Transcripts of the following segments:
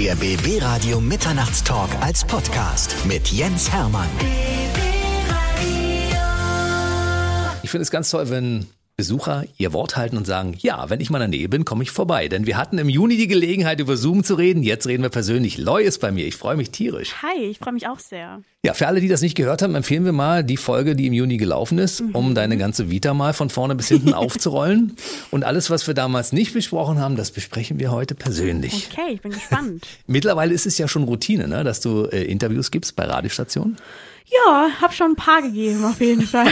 Der BB Radio Mitternachtstalk als Podcast mit Jens Hermann. Ich finde es ganz toll, wenn Besucher ihr Wort halten und sagen, ja, wenn ich mal in der Nähe bin, komme ich vorbei. Denn wir hatten im Juni die Gelegenheit, über Zoom zu reden. Jetzt reden wir persönlich. Loy ist bei mir. Ich freue mich tierisch. Hi, ich freue mich auch sehr. Ja, für alle, die das nicht gehört haben, empfehlen wir mal die Folge, die im Juni gelaufen ist, Mhm. um deine ganze Vita mal von vorne bis hinten aufzurollen. Und alles, was wir damals nicht besprochen haben, das besprechen wir heute persönlich. Okay, ich bin gespannt. Mittlerweile ist es ja schon Routine, ne, dass du äh, Interviews gibst bei Radiostationen. Ja, hab schon ein paar gegeben, auf jeden Fall.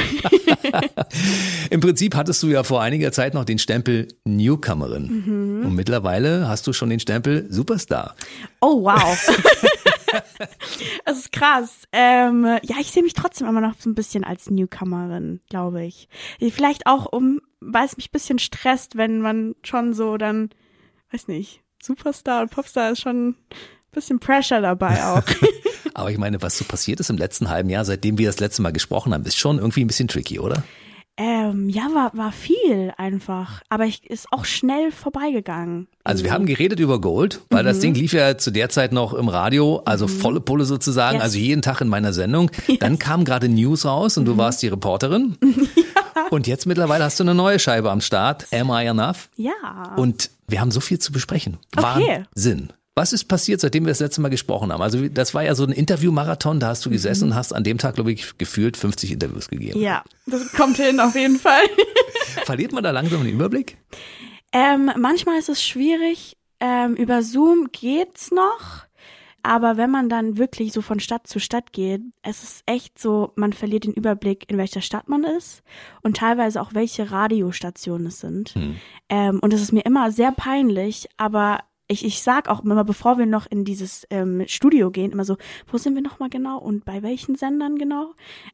Im Prinzip hattest du ja vor einiger Zeit noch den Stempel Newcomerin. Und mittlerweile hast du schon den Stempel Superstar. Oh, wow. Das ist krass. Ähm, ja, ich sehe mich trotzdem immer noch so ein bisschen als Newcomerin, glaube ich. Vielleicht auch, um, weil es mich ein bisschen stresst, wenn man schon so dann, weiß nicht, Superstar und Popstar ist schon ein bisschen Pressure dabei auch. Aber ich meine, was so passiert ist im letzten halben Jahr, seitdem wir das letzte Mal gesprochen haben, ist schon irgendwie ein bisschen tricky, oder? ähm, ja, war, war viel einfach. Aber ich ist auch schnell vorbeigegangen. Also wir haben geredet über Gold, weil das Ding lief ja zu der Zeit noch im Radio, also volle Pulle sozusagen, Yes. also jeden Tag in meiner Sendung. Dann kam gerade News raus und du warst die Reporterin. Und jetzt mittlerweile hast du eine neue Scheibe am Start, Am I Enough? Ja. Und wir haben so viel zu besprechen. Okay. Wahnsinn. Was ist passiert, seitdem wir das letzte Mal gesprochen haben? Also das war ja so ein Interviewmarathon, da hast du gesessen und hast an dem Tag, glaube ich, gefühlt 50 Interviews gegeben. ja, das kommt hin auf jeden Fall. Verliert man da langsam den Überblick? Ähm, manchmal ist es schwierig. Ähm, über Zoom geht's noch. Aber wenn man dann wirklich so von Stadt zu Stadt geht, es ist echt so, man verliert den Überblick, in welcher Stadt man ist und teilweise auch welche Radiostationen es sind. Ähm, und es ist mir immer sehr peinlich, aber ich, ich sag auch immer, bevor wir noch in dieses ähm, Studio gehen, immer so, wo sind wir nochmal genau und bei welchen Sendern genau?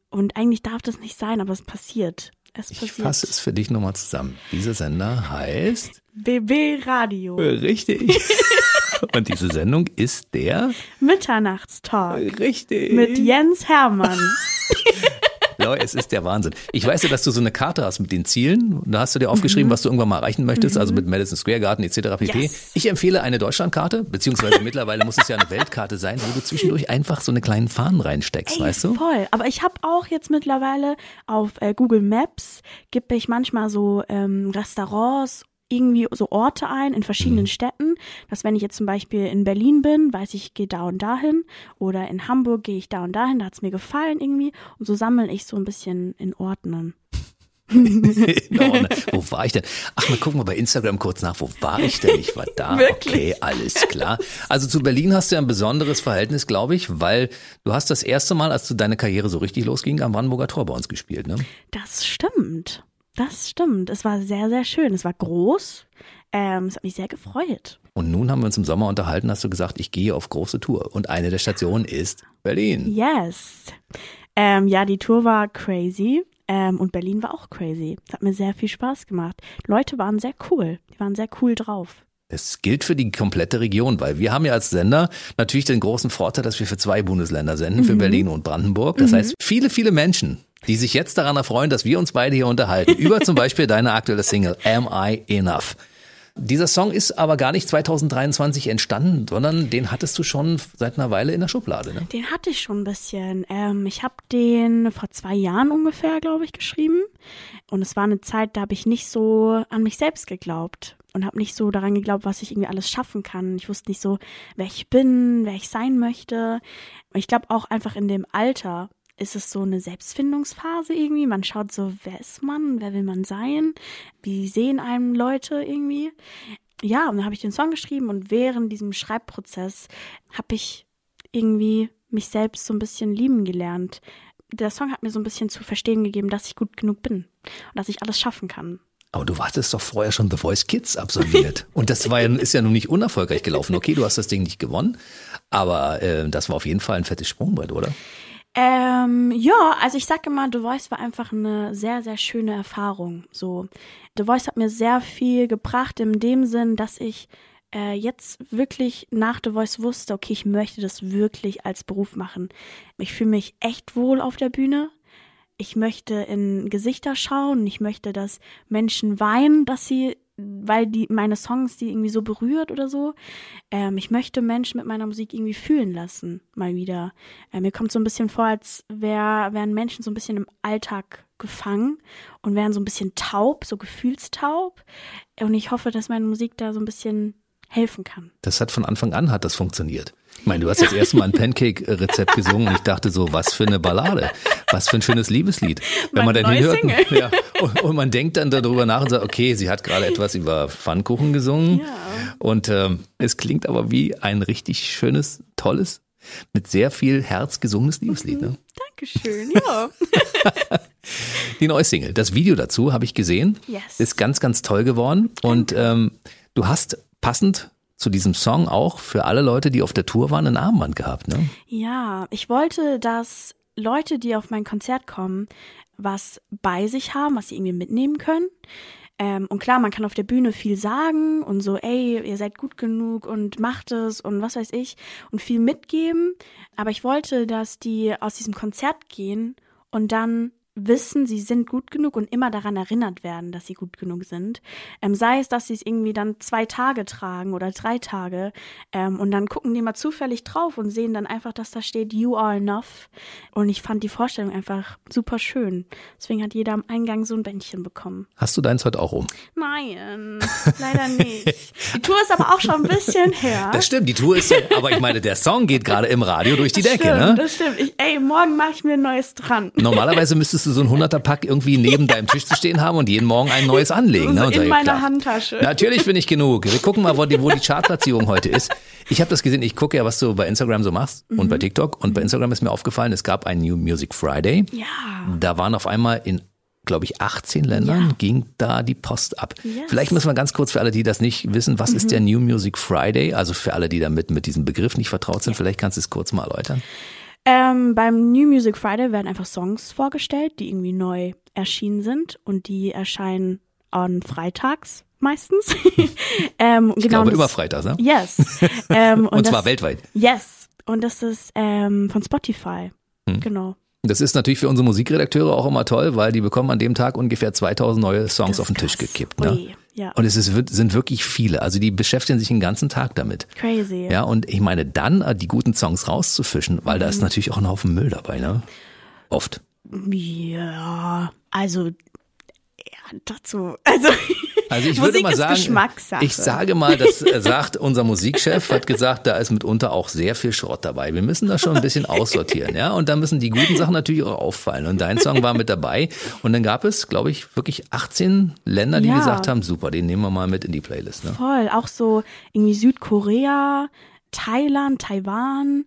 Und eigentlich darf das nicht sein, aber es passiert. Es Ich passiert. fasse es für dich nochmal zusammen. Dieser Sender heißt BB Radio. Richtig. Und diese Sendung ist der Mitternachtstalk Richtig. mit Jens Hermann. Leute, es ist der Wahnsinn. Ich weiß ja, dass du so eine Karte hast mit den Zielen. Da hast du dir aufgeschrieben, was du irgendwann mal erreichen möchtest, also mit Madison Square Garden etc. pp. Yes. Ich empfehle eine Deutschlandkarte, beziehungsweise mittlerweile muss es ja eine Weltkarte sein, wo du zwischendurch einfach so eine kleinen Fahnen reinsteckst, Ey, weißt du? voll. Aber ich habe auch jetzt mittlerweile auf äh, Google Maps gebe ich manchmal so ähm, Restaurants irgendwie so Orte ein in verschiedenen Städten, dass wenn ich jetzt zum Beispiel in Berlin bin, weiß ich, ich gehe da und dahin oder in Hamburg gehe ich da und dahin, da hat's mir gefallen irgendwie und so sammle ich so ein bisschen in Ordnern. In Ordnung. Wo war ich denn? Ach, mal gucken wir bei Instagram kurz nach. Wo war ich denn? Ich war da. Wirklich? Okay, alles klar. Also zu Berlin hast du ja ein besonderes Verhältnis, glaube ich, weil du hast das erste Mal, als du deine Karriere so richtig losging, am Brandenburger Tor bei uns gespielt, ne? Das stimmt. Das stimmt. Es war sehr, sehr schön. Es war groß. Ähm, es hat mich sehr gefreut. Und nun haben wir uns im Sommer unterhalten, hast du gesagt, ich gehe auf große Tour. Und eine der Stationen ist Berlin. Yes. Ähm, ja, die Tour war crazy. Ähm, und Berlin war auch crazy. Es hat mir sehr viel Spaß gemacht. Leute waren sehr cool. Die waren sehr cool drauf. Das gilt für die komplette Region, weil wir haben ja als Sender natürlich den großen Vorteil, dass wir für zwei Bundesländer senden, für Berlin und Brandenburg. Das heißt, viele, viele Menschen, die sich jetzt daran erfreuen, dass wir uns beide hier unterhalten, über zum Beispiel deine aktuelle Single Am I Enough. Dieser Song ist aber gar nicht 2023 entstanden, sondern den hattest du schon seit einer Weile in der Schublade. Ne? Den hatte ich schon ein bisschen. Ähm, ich habe den vor zwei Jahren ungefähr, glaube ich, geschrieben. Und es war eine Zeit, da habe ich nicht so an mich selbst geglaubt und habe nicht so daran geglaubt, was ich irgendwie alles schaffen kann. Ich wusste nicht so, wer ich bin, wer ich sein möchte. Ich glaube auch einfach in dem Alter ist es so eine Selbstfindungsphase irgendwie. Man schaut so, wer ist man, wer will man sein, wie sehen einem Leute irgendwie. Ja, und dann habe ich den Song geschrieben und während diesem Schreibprozess habe ich irgendwie mich selbst so ein bisschen lieben gelernt. Der Song hat mir so ein bisschen zu verstehen gegeben, dass ich gut genug bin und dass ich alles schaffen kann. Aber du hattest doch vorher schon The Voice Kids absolviert. Und das war ja, ist ja nun nicht unerfolgreich gelaufen. Okay, du hast das Ding nicht gewonnen, aber äh, das war auf jeden Fall ein fettes Sprungbrett, oder? Ähm, ja, also ich sag immer, The Voice war einfach eine sehr, sehr schöne Erfahrung. So, The Voice hat mir sehr viel gebracht in dem Sinn, dass ich äh, jetzt wirklich nach The Voice wusste, okay, ich möchte das wirklich als Beruf machen. Ich fühle mich echt wohl auf der Bühne. Ich möchte in Gesichter schauen. Ich möchte, dass Menschen weinen, dass sie weil die meine Songs die irgendwie so berührt oder so. Ähm, ich möchte Menschen mit meiner Musik irgendwie fühlen lassen, mal wieder. Äh, mir kommt so ein bisschen vor, als wär, wären Menschen so ein bisschen im Alltag gefangen und wären so ein bisschen taub, so gefühlstaub. Und ich hoffe, dass meine Musik da so ein bisschen helfen kann. Das hat von Anfang an hat das funktioniert. Ich meine, du hast das erste Mal ein Pancake-Rezept gesungen und ich dachte so, was für eine Ballade, was für ein schönes Liebeslied. Wenn man dann hinhört ja, und, und, man denkt dann darüber nach und sagt, okay, sie hat gerade etwas über Pfannkuchen gesungen ja. und ähm, es klingt aber wie ein richtig schönes, tolles, mit sehr viel Herz gesungenes Liebeslied. Ne? Dankeschön, ja. Die neue Single, das Video dazu habe ich gesehen, yes. ist ganz, ganz toll geworden und ähm, du hast passend zu diesem Song auch für alle Leute, die auf der Tour waren, ein Armband gehabt, ne? Ja, ich wollte, dass Leute, die auf mein Konzert kommen, was bei sich haben, was sie irgendwie mitnehmen können. Ähm, und klar, man kann auf der Bühne viel sagen und so, ey, ihr seid gut genug und macht es und was weiß ich und viel mitgeben. Aber ich wollte, dass die aus diesem Konzert gehen und dann wissen, sie sind gut genug und immer daran erinnert werden, dass sie gut genug sind. Ähm, sei es, dass sie es irgendwie dann zwei Tage tragen oder drei Tage ähm, und dann gucken die mal zufällig drauf und sehen dann einfach, dass da steht You are enough. Und ich fand die Vorstellung einfach super schön. Deswegen hat jeder am Eingang so ein Bändchen bekommen. Hast du deins heute auch um? Nein, leider nicht. Die Tour ist aber auch schon ein bisschen her. Das stimmt, die Tour ist, aber ich meine, der Song geht gerade im Radio durch die das Decke, stimmt, ne? Das stimmt. Ich, ey, morgen mache ich mir ein neues dran. Normalerweise müsstest du so ein 100er-Pack irgendwie neben deinem Tisch zu stehen haben und jeden Morgen ein neues anlegen. So ne? in meiner klar, Handtasche. Natürlich bin ich genug. Wir gucken mal, wo die, wo die Chartplatzierung heute ist. Ich habe das gesehen, ich gucke ja, was du bei Instagram so machst mhm. und bei TikTok. Und bei Instagram ist mir aufgefallen, es gab einen New Music Friday. Ja. Da waren auf einmal in glaube ich, 18 Ländern ja. ging da die Post ab. Yes. Vielleicht müssen wir ganz kurz für alle, die das nicht wissen, was mhm. ist der New Music Friday? Also für alle, die damit mit diesem Begriff nicht vertraut sind, vielleicht kannst du es kurz mal erläutern. Ähm, beim New Music Friday werden einfach Songs vorgestellt, die irgendwie neu erschienen sind und die erscheinen an Freitags meistens. ähm, ich genau, glaube das, immer Freitags, ne? Yes. Ähm, und, und das, zwar weltweit. Yes. Und das ist ähm, von Spotify. Hm. Genau. Das ist natürlich für unsere Musikredakteure auch immer toll, weil die bekommen an dem Tag ungefähr 2000 neue Songs auf den Tisch gekippt. Ne? Ui, ja. Und es ist, sind wirklich viele. Also die beschäftigen sich den ganzen Tag damit. Crazy. Ja, und ich meine, dann äh, die guten Songs rauszufischen, weil mhm. da ist mhm. natürlich auch ein Haufen Müll dabei, ne? Oft. Ja, also ja, dazu. Also also ich würde mal sagen, ich sage mal, das sagt unser Musikchef, hat gesagt, da ist mitunter auch sehr viel Schrott dabei. Wir müssen das schon ein bisschen aussortieren, ja. Und da müssen die guten Sachen natürlich auch auffallen. Und dein Song war mit dabei. Und dann gab es, glaube ich, wirklich 18 Länder, die ja. gesagt haben, super, den nehmen wir mal mit in die Playlist. Ne? Voll, auch so irgendwie Südkorea, Thailand, Taiwan.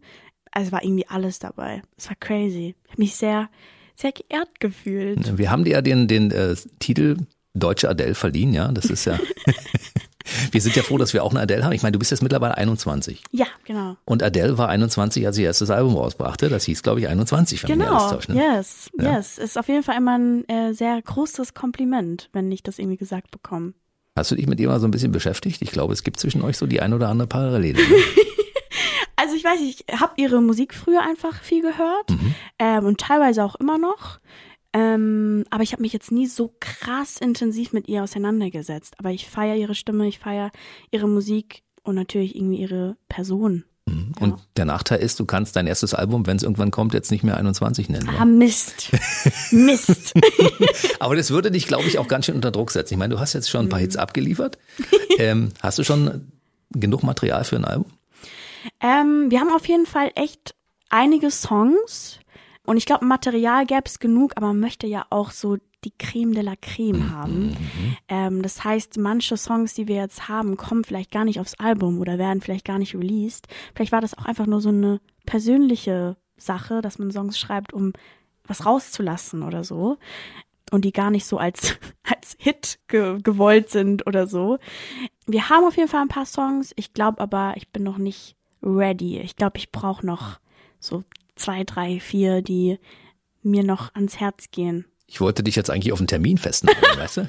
Also war irgendwie alles dabei. Es war crazy. Ich habe mich sehr, sehr geehrt gefühlt. Wir haben dir ja den, den äh, Titel deutsche Adele verliehen, ja. Das ist ja. wir sind ja froh, dass wir auch eine Adele haben. Ich meine, du bist jetzt mittlerweile 21. Ja, genau. Und Adele war 21, als sie ihr erstes Album rausbrachte. Das hieß, glaube ich, 21, wenn genau. alles täuscht. Ne? Yes, ja. yes. Ist auf jeden Fall immer ein äh, sehr großes Kompliment, wenn ich das irgendwie gesagt bekomme. Hast du dich mit ihr mal so ein bisschen beschäftigt? Ich glaube, es gibt zwischen euch so die ein oder andere Parallele. Ne? also ich weiß, ich habe ihre Musik früher einfach viel gehört mhm. ähm, und teilweise auch immer noch. Ähm, aber ich habe mich jetzt nie so krass intensiv mit ihr auseinandergesetzt. Aber ich feiere ihre Stimme, ich feiere ihre Musik und natürlich irgendwie ihre Person. Mhm. Und ja. der Nachteil ist, du kannst dein erstes Album, wenn es irgendwann kommt, jetzt nicht mehr 21 nennen. Ah, Mist. Mist. Aber das würde dich, glaube ich, auch ganz schön unter Druck setzen. Ich meine, du hast jetzt schon ein paar mhm. Hits abgeliefert. Ähm, hast du schon genug Material für ein Album? Ähm, wir haben auf jeden Fall echt einige Songs. Und ich glaube, Material gäbe es genug, aber man möchte ja auch so die Creme de la Creme mhm, haben. Mhm. Ähm, das heißt, manche Songs, die wir jetzt haben, kommen vielleicht gar nicht aufs Album oder werden vielleicht gar nicht released. Vielleicht war das auch einfach nur so eine persönliche Sache, dass man Songs schreibt, um was rauszulassen oder so. Und die gar nicht so als, als Hit ge gewollt sind oder so. Wir haben auf jeden Fall ein paar Songs. Ich glaube aber, ich bin noch nicht ready. Ich glaube, ich brauche noch so zwei, drei, vier, die mir noch ans Herz gehen. Ich wollte dich jetzt eigentlich auf einen Termin festnageln, weißt du?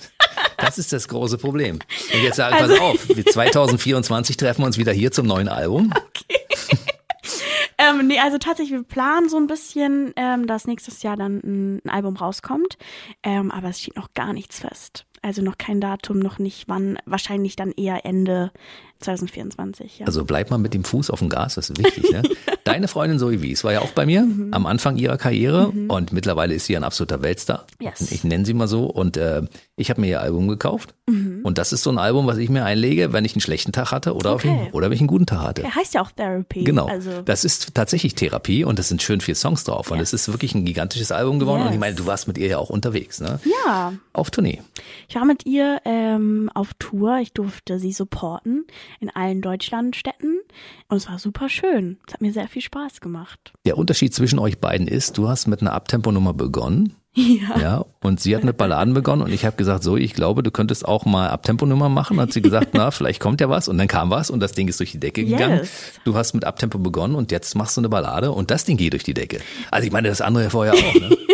Das ist das große Problem. Und jetzt sage also, pass auf, wir 2024 treffen wir uns wieder hier zum neuen Album. Okay. ähm, nee, also tatsächlich, wir planen so ein bisschen, ähm, dass nächstes Jahr dann ein, ein Album rauskommt. Ähm, aber es steht noch gar nichts fest. Also noch kein Datum, noch nicht wann. Wahrscheinlich dann eher Ende 2024. Ja. Also bleib mal mit dem Fuß auf dem Gas, das ist wichtig. Ne? Deine Freundin Zoe Wies war ja auch bei mir mhm. am Anfang ihrer Karriere mhm. und mittlerweile ist sie ein absoluter Weltstar. Yes. Ich nenne sie mal so. Und äh, ich habe mir ihr Album gekauft. Mhm. Und das ist so ein Album, was ich mir einlege, wenn ich einen schlechten Tag hatte oder, okay. einen, oder wenn ich einen guten Tag hatte. Er heißt ja auch Therapy. Genau. Also. Das ist tatsächlich Therapie und es sind schön vier Songs drauf. Und es ist wirklich ein gigantisches Album geworden. Yes. Und ich meine, du warst mit ihr ja auch unterwegs, ne? Ja. Auf Tournee. Ich war mit ihr ähm, auf Tour. Ich durfte sie supporten in allen Deutschlandstädten. Und es war super schön. Es hat mir sehr viel Spaß gemacht. Der Unterschied zwischen euch beiden ist, du hast mit einer Abtemponummer begonnen. Ja. ja. Und sie hat mit Balladen begonnen und ich habe gesagt, so, ich glaube, du könntest auch mal Abtemponummer machen. Hat sie gesagt, na, vielleicht kommt ja was. Und dann kam was und das Ding ist durch die Decke gegangen. Yes. Du hast mit Abtempo begonnen und jetzt machst du eine Ballade und das Ding geht durch die Decke. Also ich meine, das andere vorher auch, ne?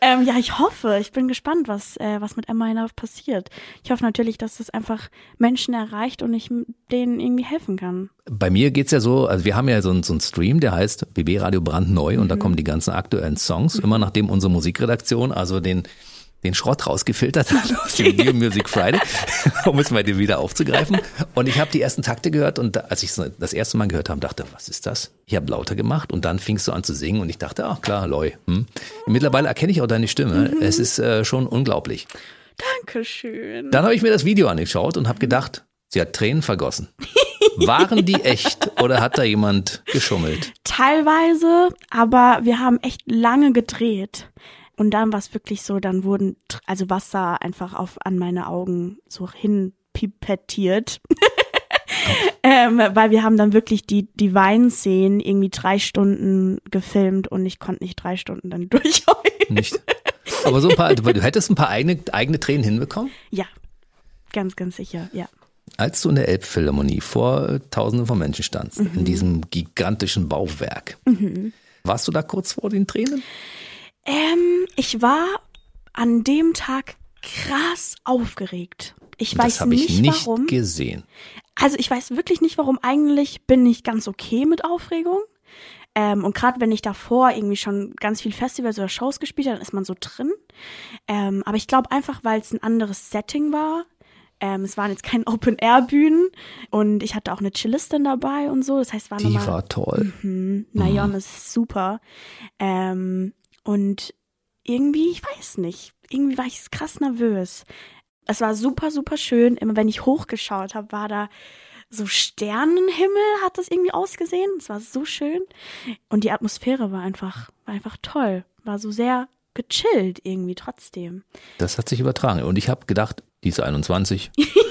Ähm, ja, ich hoffe. Ich bin gespannt, was, äh, was mit Emma hinauf passiert. Ich hoffe natürlich, dass es einfach Menschen erreicht und ich denen irgendwie helfen kann. Bei mir geht's ja so, also wir haben ja so, einen, so einen Stream, der heißt BB Radio brandneu und mhm. da kommen die ganzen aktuellen Songs, mhm. immer nachdem unsere Musikredaktion, also den den Schrott rausgefiltert hat aus dem Video Music Friday, um es mal wieder aufzugreifen. Und ich habe die ersten Takte gehört und da, als ich es das erste Mal gehört habe, dachte, was ist das? Ich habe lauter gemacht und dann fingst du an zu singen und ich dachte, ach klar, Loi. Hm. Mittlerweile erkenne ich auch deine Stimme. Mhm. Es ist äh, schon unglaublich. Dankeschön. Dann habe ich mir das Video angeschaut und habe gedacht, sie hat Tränen vergossen. Waren die echt oder hat da jemand geschummelt? Teilweise, aber wir haben echt lange gedreht. Und dann war es wirklich so, dann wurden also Wasser einfach auf an meine Augen so hinpipettiert. ähm, weil wir haben dann wirklich die, die Weinszenen irgendwie drei Stunden gefilmt und ich konnte nicht drei Stunden dann durchheulen. Nicht. Aber so ein paar, du hättest ein paar eigene, eigene Tränen hinbekommen? Ja, ganz, ganz sicher, ja. Als du in der Elbphilharmonie vor Tausenden von Menschen standst, mhm. in diesem gigantischen Bauwerk, mhm. warst du da kurz vor den Tränen? Ähm, ich war an dem Tag krass aufgeregt. Ich das weiß nicht, ich nicht warum. gesehen. Also ich weiß wirklich nicht, warum. Eigentlich bin ich ganz okay mit Aufregung. Ähm, und gerade wenn ich davor irgendwie schon ganz viel Festivals oder Shows gespielt habe, dann ist man so drin. Ähm, aber ich glaube einfach, weil es ein anderes Setting war. Ähm, es waren jetzt keine Open-Air-Bühnen und ich hatte auch eine Chillistin dabei und so. Das heißt, war Die nochmal, war toll. Mhm, Nayon mhm. ist super. Ähm, und irgendwie, ich weiß nicht, irgendwie war ich krass nervös. Es war super, super schön. Immer wenn ich hochgeschaut habe, war da so Sternenhimmel, hat das irgendwie ausgesehen. Es war so schön. Und die Atmosphäre war einfach, war einfach toll. War so sehr gechillt irgendwie trotzdem. Das hat sich übertragen. Und ich habe gedacht, die ist 21.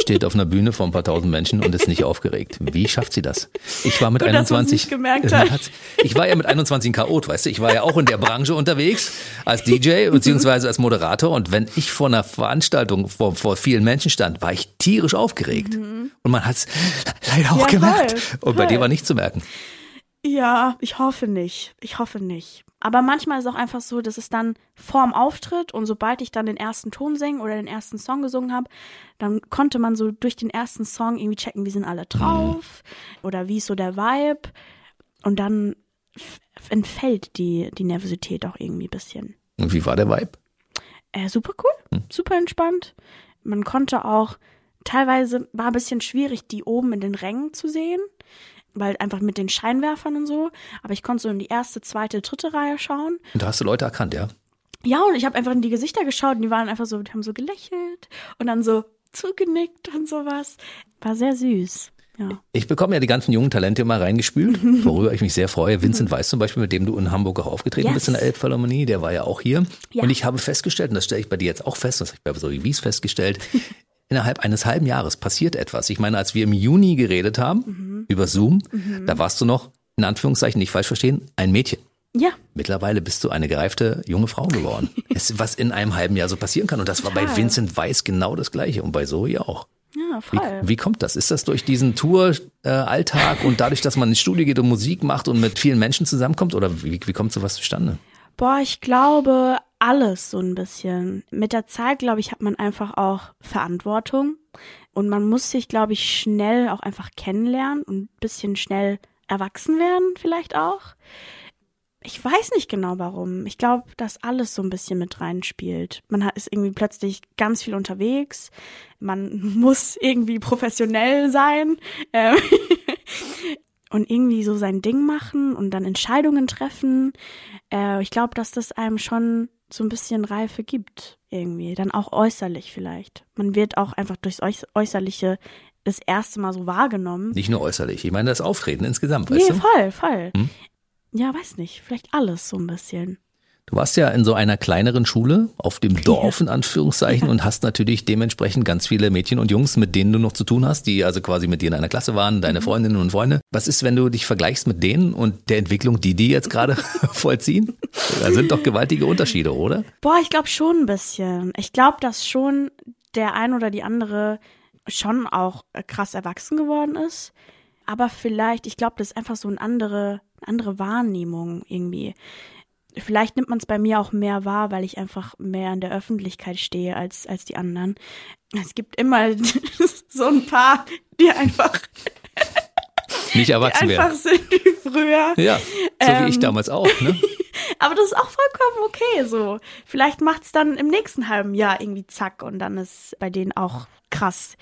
steht auf einer Bühne vor ein paar tausend Menschen und ist nicht aufgeregt. Wie schafft sie das? Ich war mit Gut, 21. gemerkt hat. Ich war ja mit 21 Chaot, weißt du, ich war ja auch in der Branche unterwegs als DJ beziehungsweise als Moderator und wenn ich vor einer Veranstaltung vor, vor vielen Menschen stand, war ich tierisch aufgeregt. Mhm. Und man hat es leider auch ja, gemerkt. Voll, und bei dir war nicht zu merken. Ja, ich hoffe nicht. Ich hoffe nicht. Aber manchmal ist es auch einfach so, dass es dann vorm Auftritt und sobald ich dann den ersten Ton singen oder den ersten Song gesungen habe, dann konnte man so durch den ersten Song irgendwie checken, wie sind alle drauf mhm. oder wie ist so der Vibe. Und dann entfällt die, die Nervosität auch irgendwie ein bisschen. Und wie war der Vibe? Äh, super cool, hm. super entspannt. Man konnte auch, teilweise war ein bisschen schwierig, die oben in den Rängen zu sehen weil einfach mit den Scheinwerfern und so. Aber ich konnte so in die erste, zweite, dritte Reihe schauen. Und da hast du Leute erkannt, ja? Ja, und ich habe einfach in die Gesichter geschaut und die waren einfach so, die haben so gelächelt und dann so zugenickt und sowas. War sehr süß. Ja. Ich bekomme ja die ganzen jungen Talente immer reingespült, worüber ich mich sehr freue. Vincent Weiß zum Beispiel, mit dem du in Hamburg auch aufgetreten yes. bist in der Elbphilharmonie, der war ja auch hier. Ja. Und ich habe festgestellt, und das stelle ich bei dir jetzt auch fest, das habe ich bei so Wies festgestellt, innerhalb eines halben Jahres passiert etwas. Ich meine, als wir im Juni geredet haben mhm. über Zoom, mhm. da warst du noch, in Anführungszeichen, nicht falsch verstehen, ein Mädchen. Ja. Mittlerweile bist du eine gereifte junge Frau geworden. es, was in einem halben Jahr so passieren kann. Und das Total. war bei Vincent Weiss genau das Gleiche und bei Zoe auch. Ja, voll. Wie, wie kommt das? Ist das durch diesen Tour-Alltag äh, und dadurch, dass man ins Studio geht und Musik macht und mit vielen Menschen zusammenkommt? Oder wie, wie kommt sowas zustande? Boah, ich glaube, alles so ein bisschen. Mit der Zeit, glaube ich, hat man einfach auch Verantwortung und man muss sich, glaube ich, schnell auch einfach kennenlernen und ein bisschen schnell erwachsen werden vielleicht auch. Ich weiß nicht genau warum. Ich glaube, dass alles so ein bisschen mit reinspielt. Man ist irgendwie plötzlich ganz viel unterwegs. Man muss irgendwie professionell sein. Ähm und irgendwie so sein Ding machen und dann Entscheidungen treffen. Äh, ich glaube, dass das einem schon so ein bisschen Reife gibt, irgendwie. Dann auch äußerlich vielleicht. Man wird auch einfach durchs Äußerliche das erste Mal so wahrgenommen. Nicht nur äußerlich, ich meine das Auftreten insgesamt, weißt nee, du? voll, voll. Hm? Ja, weiß nicht, vielleicht alles so ein bisschen. Du warst ja in so einer kleineren Schule auf dem Dorf in Anführungszeichen und hast natürlich dementsprechend ganz viele Mädchen und Jungs, mit denen du noch zu tun hast, die also quasi mit dir in einer Klasse waren, deine mhm. Freundinnen und Freunde. Was ist, wenn du dich vergleichst mit denen und der Entwicklung, die die jetzt gerade vollziehen? Da sind doch gewaltige Unterschiede, oder? Boah, ich glaube schon ein bisschen. Ich glaube, dass schon der ein oder die andere schon auch krass erwachsen geworden ist. Aber vielleicht, ich glaube, das ist einfach so eine andere, andere Wahrnehmung irgendwie vielleicht nimmt man es bei mir auch mehr wahr, weil ich einfach mehr in der Öffentlichkeit stehe als, als die anderen. Es gibt immer so ein paar, die einfach nicht erwachsen die einfach werden. sind wie früher. Ja, so ähm, wie ich ähm, damals auch. Ne? aber das ist auch vollkommen okay so. Vielleicht macht es dann im nächsten halben Jahr irgendwie zack und dann ist bei denen auch krass.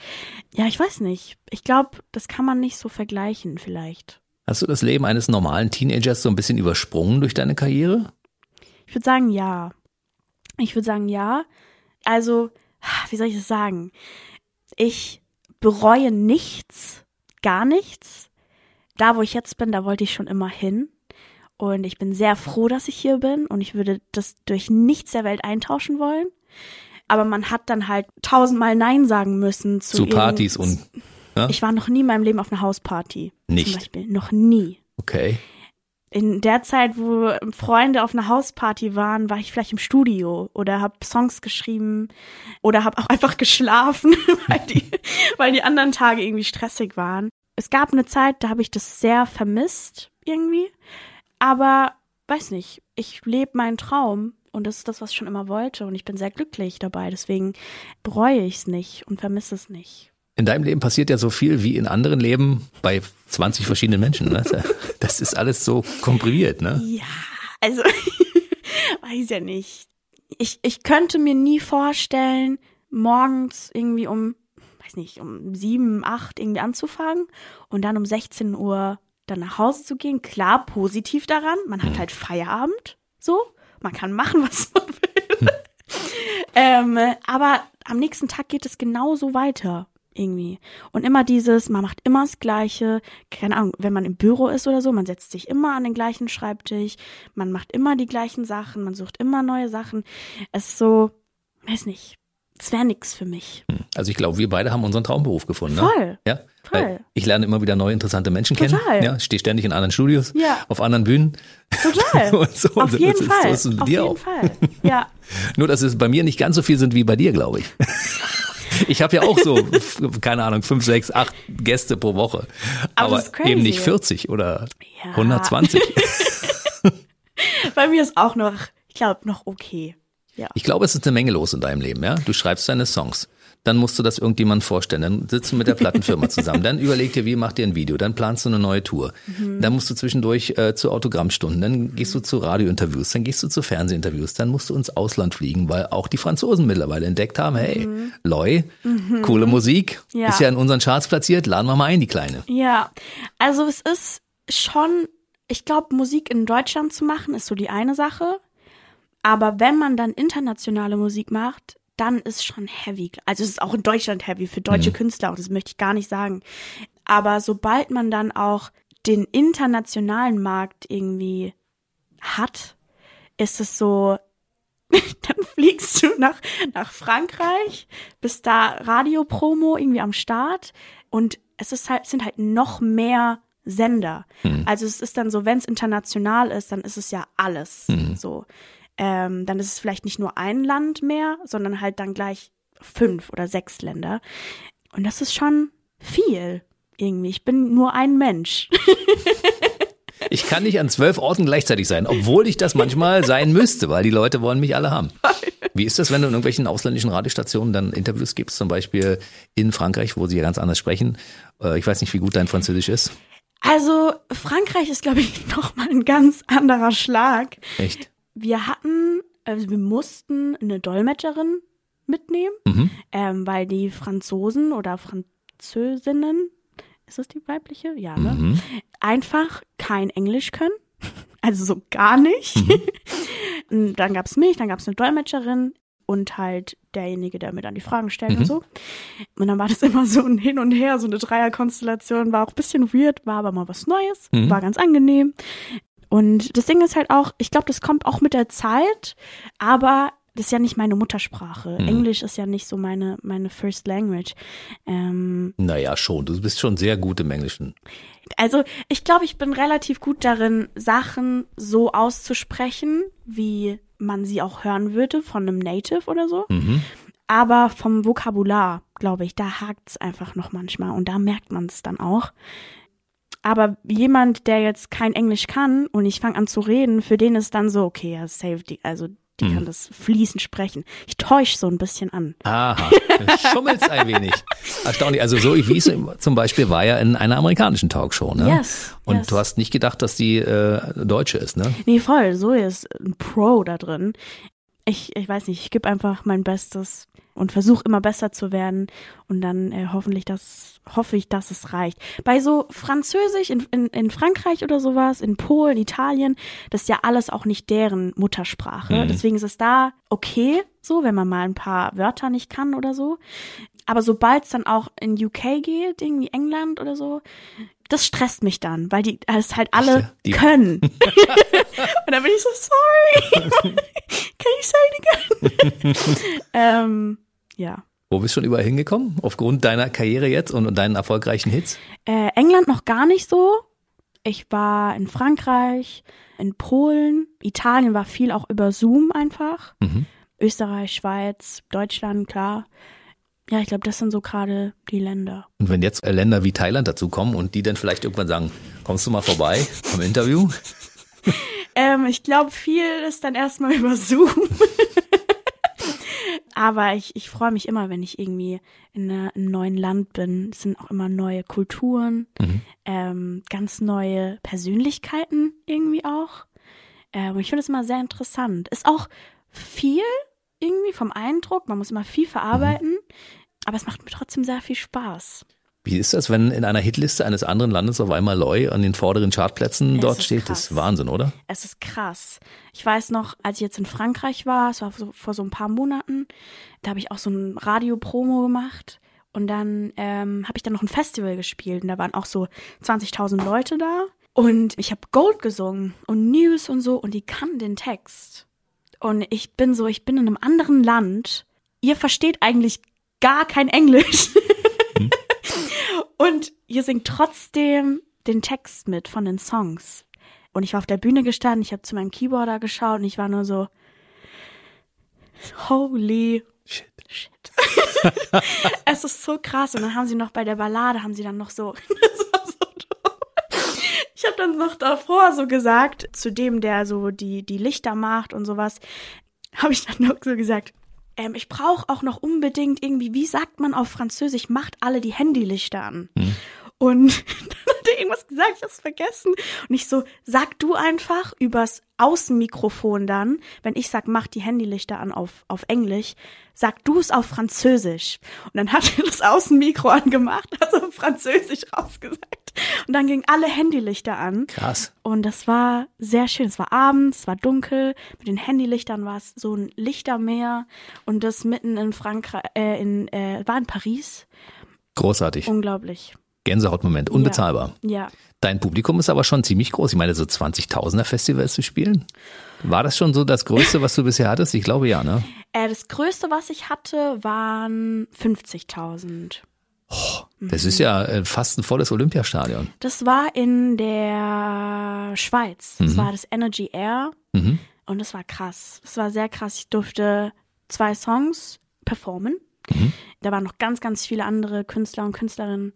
Ja, ich weiß nicht. Ich glaube, das kann man nicht so vergleichen vielleicht. Hast du das Leben eines normalen Teenagers so ein bisschen übersprungen durch deine Karriere? Ich würde sagen, ja. Ich würde sagen, ja. Also, wie soll ich das sagen? Ich bereue nichts, gar nichts. Da, wo ich jetzt bin, da wollte ich schon immer hin. Und ich bin sehr froh, dass ich hier bin. Und ich würde das durch nichts der Welt eintauschen wollen. Aber man hat dann halt tausendmal Nein sagen müssen zu, zu Partys und. Ja? Ich war noch nie in meinem Leben auf einer Hausparty. Nicht. Zum Beispiel. Noch nie. Okay in der Zeit, wo Freunde auf einer Hausparty waren, war ich vielleicht im Studio oder habe Songs geschrieben oder habe auch einfach geschlafen, weil die, weil die anderen Tage irgendwie stressig waren. Es gab eine Zeit, da habe ich das sehr vermisst irgendwie, aber weiß nicht, ich lebe meinen Traum und das ist das, was ich schon immer wollte und ich bin sehr glücklich dabei, deswegen bereue ich es nicht und vermisse es nicht in deinem Leben passiert ja so viel wie in anderen Leben bei 20 verschiedenen Menschen. Ne? Das ist alles so komprimiert, ne? Ja, also weiß ja nicht. Ich, ich könnte mir nie vorstellen, morgens irgendwie um, weiß nicht, um sieben, acht irgendwie anzufangen und dann um 16 Uhr dann nach Hause zu gehen. Klar, positiv daran. Man hat hm. halt Feierabend. So. Man kann machen, was man will. Hm. ähm, aber am nächsten Tag geht es genauso weiter irgendwie. Und immer dieses, man macht immer das Gleiche, keine Ahnung, wenn man im Büro ist oder so, man setzt sich immer an den gleichen Schreibtisch, man macht immer die gleichen Sachen, man sucht immer neue Sachen. Es ist so, weiß nicht, es wäre nichts für mich. Hm. Also ich glaube, wir beide haben unseren Traumberuf gefunden. Ne? Voll. Ja. Voll. ich lerne immer wieder neue interessante Menschen Total. kennen. Ja, stehe ständig in anderen Studios, ja. auf anderen Bühnen. Total. und so, auf und jeden das Fall. Ist, so ist auf dir jeden auch. Fall. Ja. Nur, dass es bei mir nicht ganz so viel sind wie bei dir, glaube ich. Ich habe ja auch so, keine Ahnung, fünf, sechs, acht Gäste pro Woche. Aber, aber eben nicht 40 oder ja. 120. Bei mir ist auch noch, ich glaube, noch okay. Ja. Ich glaube, es ist eine Menge los in deinem Leben, ja. Du schreibst deine Songs dann musst du das irgendjemand vorstellen. Dann sitzt du mit der Plattenfirma zusammen. Dann überleg dir, wie macht ihr ein Video. Dann planst du eine neue Tour. Mhm. Dann musst du zwischendurch äh, zu Autogrammstunden. Dann gehst du zu Radiointerviews. Dann gehst du zu Fernsehinterviews. Dann musst du ins Ausland fliegen, weil auch die Franzosen mittlerweile entdeckt haben, hey, mhm. Loy, mhm. coole Musik. Ja. Ist ja in unseren Charts platziert. Laden wir mal ein, die Kleine. Ja, also es ist schon, ich glaube, Musik in Deutschland zu machen, ist so die eine Sache. Aber wenn man dann internationale Musik macht, dann ist schon heavy. Also es ist auch in Deutschland heavy für deutsche mhm. Künstler, auch das möchte ich gar nicht sagen. Aber sobald man dann auch den internationalen Markt irgendwie hat, ist es so, dann fliegst du nach, nach Frankreich, bist da Radiopromo irgendwie am Start und es ist halt, sind halt noch mehr Sender. Mhm. Also es ist dann so, wenn es international ist, dann ist es ja alles mhm. so ähm, dann ist es vielleicht nicht nur ein Land mehr, sondern halt dann gleich fünf oder sechs Länder. Und das ist schon viel irgendwie. Ich bin nur ein Mensch. Ich kann nicht an zwölf Orten gleichzeitig sein, obwohl ich das manchmal sein müsste, weil die Leute wollen mich alle haben. Wie ist das, wenn du in irgendwelchen ausländischen Radiostationen dann Interviews gibst, zum Beispiel in Frankreich, wo sie ja ganz anders sprechen? Äh, ich weiß nicht, wie gut dein Französisch ist. Also Frankreich ist, glaube ich, noch mal ein ganz anderer Schlag. Echt? Wir hatten, also wir mussten eine Dolmetscherin mitnehmen, Mhm. ähm, weil die Franzosen oder Französinnen, ist das die weibliche? Ja, ne? Mhm. Einfach kein Englisch können. Also so gar nicht. Mhm. Dann gab's mich, dann gab's eine Dolmetscherin und halt derjenige, der mir dann die Fragen stellt Mhm. und so. Und dann war das immer so ein Hin und Her, so eine Dreierkonstellation. War auch ein bisschen weird, war aber mal was Neues, Mhm. war ganz angenehm. Und das Ding ist halt auch, ich glaube, das kommt auch mit der Zeit, aber das ist ja nicht meine Muttersprache. Mhm. Englisch ist ja nicht so meine, meine First Language. Ähm, Naja, schon. Du bist schon sehr gut im Englischen. also ich glaube, ich bin relativ gut darin, Sachen so auszusprechen, wie man sie auch hören würde von einem Native oder so. Mhm. Aber vom Vokabular, glaube ich, da hakt es einfach noch manchmal und da merkt man es dann auch. Aber jemand, der jetzt kein Englisch kann und ich fange an zu reden, für den ist dann so, okay, ja, Safety, also die Mhm. kann das fließend sprechen. Ich täusche so ein bisschen an. Aha, schummelst ein wenig. Erstaunlich. Also so wie es zum Beispiel war ja in einer amerikanischen Talkshow, ne? Yes, Und yes. du hast nicht gedacht, dass die äh, Deutsche ist, ne? Nee, voll, so ist ein Pro da drin. Ich, ich weiß nicht, ich gebe einfach mein Bestes und versuche immer besser zu werden und dann äh, hoffentlich das, hoffe ich, dass es reicht. Bei so Französisch in, in, in Frankreich oder sowas, in Polen, Italien, das ist ja alles auch nicht deren Muttersprache. Mhm. Deswegen ist es da okay, so, wenn man mal ein paar Wörter nicht kann oder so. Aber sobald es dann auch in UK geht, irgendwie England oder so, das stresst mich dann, weil die es halt alle Die- können. Und dann bin ich so, sorry. Can you say it again? ähm, ja. Wo bist du schon überall hingekommen? Aufgrund deiner Karriere jetzt und, und deinen erfolgreichen Hits? Äh, England noch gar nicht so. Ich war in Frankreich, in Polen, Italien war viel auch über Zoom einfach. Mhm. Österreich, Schweiz, Deutschland, klar. Ja, ich glaube, das sind so gerade die Länder. Und wenn jetzt äh, Länder wie Thailand dazu kommen und die dann vielleicht irgendwann sagen, kommst du mal vorbei am Interview? Ähm, ich glaube, viel ist dann erstmal über Zoom. Aber ich, ich freue mich immer, wenn ich irgendwie in einer- einem neuen Land bin. Es sind auch immer neue Kulturen, Mhm. ähm, ganz neue Persönlichkeiten irgendwie auch. Ähm, und ich finde es immer sehr interessant. Ist auch viel irgendwie vom Eindruck. Man muss immer viel verarbeiten. Aber es macht mir trotzdem sehr viel Spaß. Wie ist das, wenn in einer Hitliste eines anderen Landes auf einmal Loy an den vorderen Chartplätzen Es dort steht? Das krass. ist Wahnsinn, oder? Es ist krass. Ich weiß noch, als ich jetzt in Frankreich war, es war so, vor so ein paar Monaten, da habe ich auch so ein Radio-Promo gemacht. Und dann ähm, habe ich dann noch ein Festival gespielt und da waren auch so 20.000 Leute da. Und ich habe Gold gesungen und News und so und die kannten den Text. Und ich bin so, ich bin in einem anderen Land. Ihr versteht eigentlich gar kein Englisch. und ihr singt trotzdem den Text mit von den Songs. Und ich war auf der Bühne gestanden, ich habe zu meinem Keyboarder geschaut und ich war nur so, holy Shit. shit. es ist so krass. Und dann haben sie noch bei der Ballade, haben sie dann noch so, das war so doof. Ich habe dann noch davor so gesagt, zu dem, der so die, die Lichter macht und sowas, habe ich dann noch so gesagt, ähm, ich brauche auch noch unbedingt irgendwie, wie sagt man auf Französisch, macht alle die Handylichter an. Und dann hat er irgendwas gesagt, ich hab's vergessen. Und ich so, sag du einfach übers Außenmikrofon dann, wenn ich sag, mach die Handylichter an auf, auf Englisch, sag du es auf Französisch. Und dann hat er das Außenmikro angemacht, also auf Französisch rausgesagt. Und dann gingen alle Handylichter an. Krass. Und das war sehr schön. Es war abends, es war dunkel. Mit den Handylichtern war es so ein Lichtermeer. Und das mitten in Frankreich, äh, in, äh, war in Paris. Großartig. Unglaublich. Gänsehautmoment. Unbezahlbar. Ja. Dein Publikum ist aber schon ziemlich groß. Ich meine, so 20.000er Festivals zu spielen. War das schon so das Größte, was du bisher hattest? Ich glaube ja, ne? Äh, das größte, was ich hatte, waren 50.000. Das ist ja äh, fast ein volles Olympiastadion. Das war in der Schweiz. Das war das Energy Air. Mhm. Und das war krass. Das war sehr krass. Ich durfte zwei Songs performen. Da waren noch ganz, ganz viele andere Künstler und Künstlerinnen.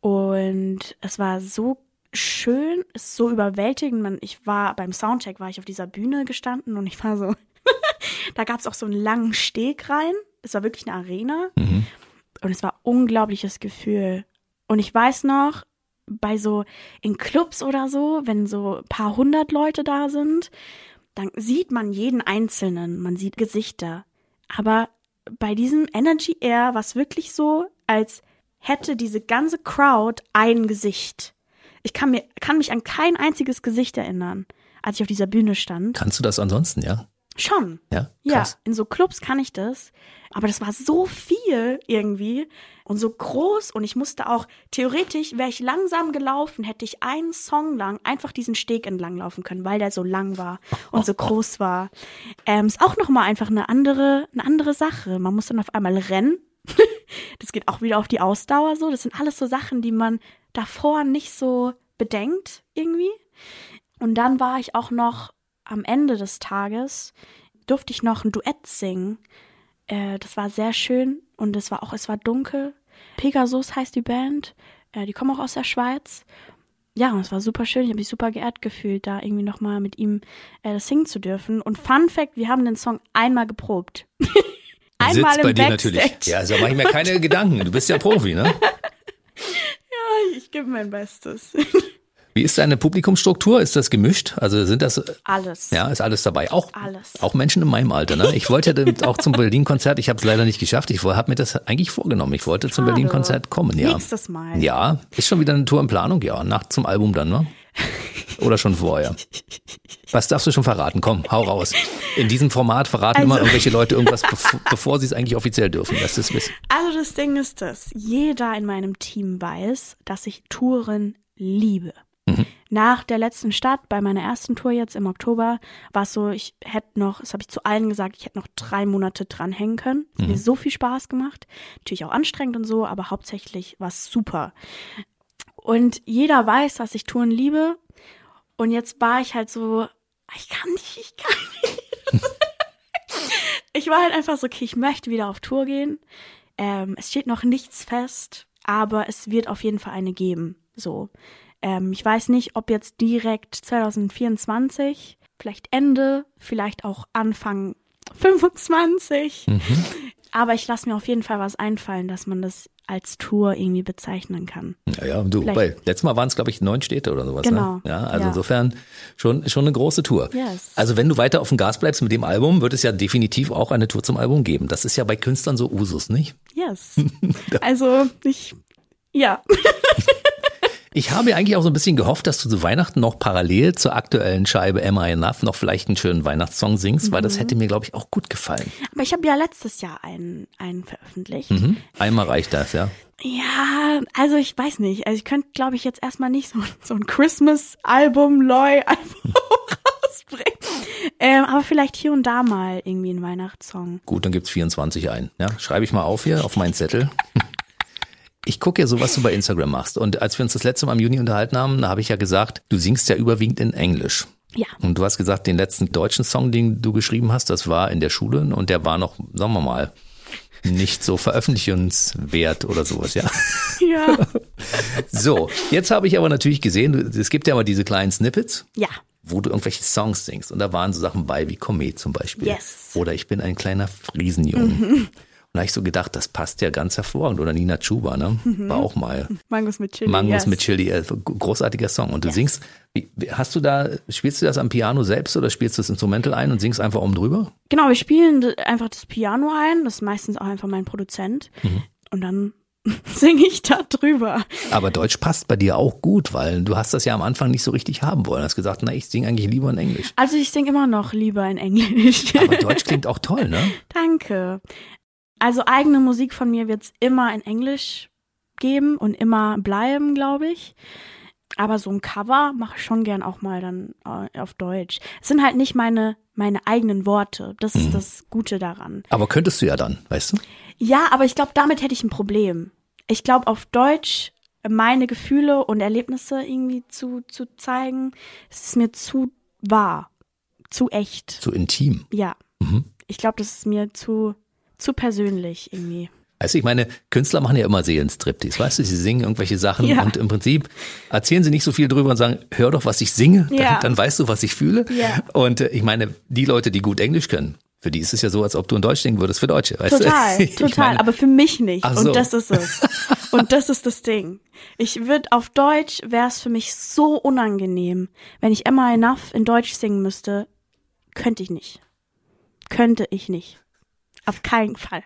Und es war so schön, es ist so überwältigend. Man, ich war beim Soundcheck, war ich auf dieser Bühne gestanden und ich war so, da gab es auch so einen langen Steg rein. Es war wirklich eine Arena. Mhm. Und es war unglaubliches Gefühl. Und ich weiß noch, bei so in Clubs oder so, wenn so ein paar hundert Leute da sind, dann sieht man jeden Einzelnen, man sieht Gesichter. Aber bei diesem Energy Air war es wirklich so, als hätte diese ganze Crowd ein Gesicht. Ich kann mir, kann mich an kein einziges Gesicht erinnern, als ich auf dieser Bühne stand. Kannst du das ansonsten, ja? Schon. Ja, Ja, krass. in so Clubs kann ich das. Aber das war so viel irgendwie und so groß und ich musste auch, theoretisch wäre ich langsam gelaufen, hätte ich einen Song lang einfach diesen Steg entlang laufen können, weil der so lang war und so groß war. Ähm, ist auch nochmal einfach eine andere, eine andere Sache. Man muss dann auf einmal rennen. das geht auch wieder auf die Ausdauer so. Das sind alles so Sachen, die man davor nicht so bedenkt irgendwie. Und dann war ich auch noch am Ende des Tages durfte ich noch ein Duett singen. Äh, das war sehr schön und es war auch, es war dunkel. Pegasus heißt die Band. Äh, die kommen auch aus der Schweiz. Ja, und es war super schön. Ich habe mich super geehrt gefühlt, da irgendwie nochmal mit ihm äh, das singen zu dürfen. Und Fun Fact, wir haben den Song einmal geprobt. einmal Sitzt bei dir Backstage. natürlich. Ja, also mach ich mir keine Gedanken. Du bist ja Profi, ne? Ich gebe mein Bestes. Wie ist deine Publikumsstruktur? Ist das gemischt? Also sind das, Alles. ja, ist alles dabei? Auch, Alles. auch Menschen in meinem Alter, ne? Ich wollte ja auch zum Berlin-Konzert, ich habe es leider nicht geschafft. Ich habe mir das eigentlich vorgenommen. Ich wollte zum. Berlin-Konzert kommen, ja. Nächstes Mal. Ja, ist schon wieder eine Tour in Planung, ja. Nach zum Album dann, ne? Oder schon vorher? Was darfst du schon verraten? Komm, hau raus. In diesem Format verraten Also- immer irgendwelche Leute irgendwas, bevor, bevor sie es eigentlich offiziell dürfen. Das ist wissen. Also das Ding ist das, jeder in meinem Team weiß, dass ich Touren liebe. Nach der letzten Stadt, bei meiner ersten Tour jetzt im Oktober, war es so, ich hätte noch, das habe ich zu allen gesagt, ich hätte noch drei Monate dranhängen können. Es hat mir so viel Spaß gemacht. Natürlich auch anstrengend und so, aber hauptsächlich war es super. Und jeder weiß, dass ich Touren liebe. Und jetzt war ich halt so, ich kann nicht, ich kann nicht. ich war halt einfach so, okay, ich möchte wieder auf Tour gehen. Ähm, es steht noch nichts fest, aber es wird auf jeden Fall eine geben. So. Ähm, ich weiß nicht, ob jetzt direkt 2024, vielleicht Ende, vielleicht auch Anfang 25. Aber ich lasse mir auf jeden Fall was einfallen, dass man das als Tour irgendwie bezeichnen kann. Ja, ja, du, Vielleicht- bei, letztes Mal waren es, glaube ich, neun Städte oder sowas. Genau. Ne? Ja, also Ja. insofern schon, schon eine große Tour. Yes. Also wenn du weiter auf dem Gas bleibst mit dem Album, wird es ja definitiv auch eine Tour zum Album geben. Das ist ja bei Künstlern so Usus, nicht? Yes. Also ich, ja. Ich habe eigentlich auch so ein bisschen gehofft, dass du zu Weihnachten noch parallel zur aktuellen Scheibe Am I Enough noch vielleicht einen schönen Weihnachtssong singst, weil Mhm. das hätte mir, glaube ich, auch gut gefallen. Aber ich habe ja letztes Jahr einen, einen veröffentlicht. Mhm. Einmal reicht das, ja. Ja, also ich weiß nicht. Also ich könnte, glaube ich, jetzt erstmal nicht so, so ein Christmas-Album, Loy-Album rausbringen. Ähm, aber vielleicht hier und da mal irgendwie ein Weihnachtssong. Gut, dann gibt's 24 ein. Ja, schreibe ich mal auf hier auf meinen Zettel. Ich gucke ja so, was du bei Instagram machst. Und als wir uns das letzte Mal im Juni unterhalten haben, da habe ich ja gesagt, du singst ja überwiegend in Englisch. Ja. Und du hast gesagt, den letzten deutschen Song, den du geschrieben hast, das war in der Schule und der war noch, sagen wir mal, nicht so veröffentlichungswert oder sowas, ja. Ja. So, jetzt habe ich aber natürlich gesehen, es gibt ja immer diese kleinen Snippets, Ja. wo du irgendwelche Songs singst. Und da waren so Sachen bei wie Komet zum Beispiel. Yes. Oder ich bin ein kleiner Friesenjunge. Und da habe ich so gedacht, das passt ja ganz hervorragend. Oder Nina Chuba, ne? War auch mal. Mangos mit Chili. Mangos yes. mit Chili, äh, großartiger Song. Und du singst, wie- wie- hast du da, spielst du das am Piano selbst oder spielst du das Instrumental ein und singst einfach oben drüber? Genau, wir spielen einfach das Piano ein. Das ist meistens auch einfach mein Produzent. Mhm. Und dann singe ich da drüber. Aber Deutsch passt bei dir auch gut, weil du hast das ja am Anfang nicht so richtig haben wollen. Du hast gesagt, na, ich singe eigentlich lieber in Englisch. Also ich singe immer noch lieber in Englisch. Aber Deutsch klingt auch toll, ne? Danke. Also eigene Musik von mir wird es immer in Englisch geben und immer bleiben, glaube ich. Aber so ein Cover mache ich schon gern auch mal dann äh, auf Deutsch. Es sind halt nicht meine, meine eigenen Worte. Das ist das Gute daran. Aber könntest du ja dann, weißt du? Ja, aber ich glaube, damit hätte ich ein Problem. Ich glaube, auf Deutsch meine Gefühle und Erlebnisse irgendwie zu, zu zeigen, es ist mir zu wahr, zu echt. So intim. Ja. Ich glaube, das ist mir zu, zu persönlich irgendwie. Weißt du, ich meine, Künstler machen ja immer Seelenstriptease, weißt du, sie singen irgendwelche Sachen Ja. und im Prinzip erzählen sie nicht so viel drüber und sagen, hör doch, was ich singe, Ja. dann, dann weißt du, was ich fühle. Ja. Und äh, ich meine, die Leute, die gut Englisch können, Für die ist es ja so, als ob du in Deutsch denken würdest für Deutsche. Weißt Total, du? Total. meine, aber für mich nicht. So. Und das ist es. Und das ist das Ding. Ich würde auf Deutsch wäre es für mich so unangenehm, wenn ich Emma Enough in Deutsch singen müsste. Könnte ich nicht. Könnte ich nicht. Auf keinen Fall.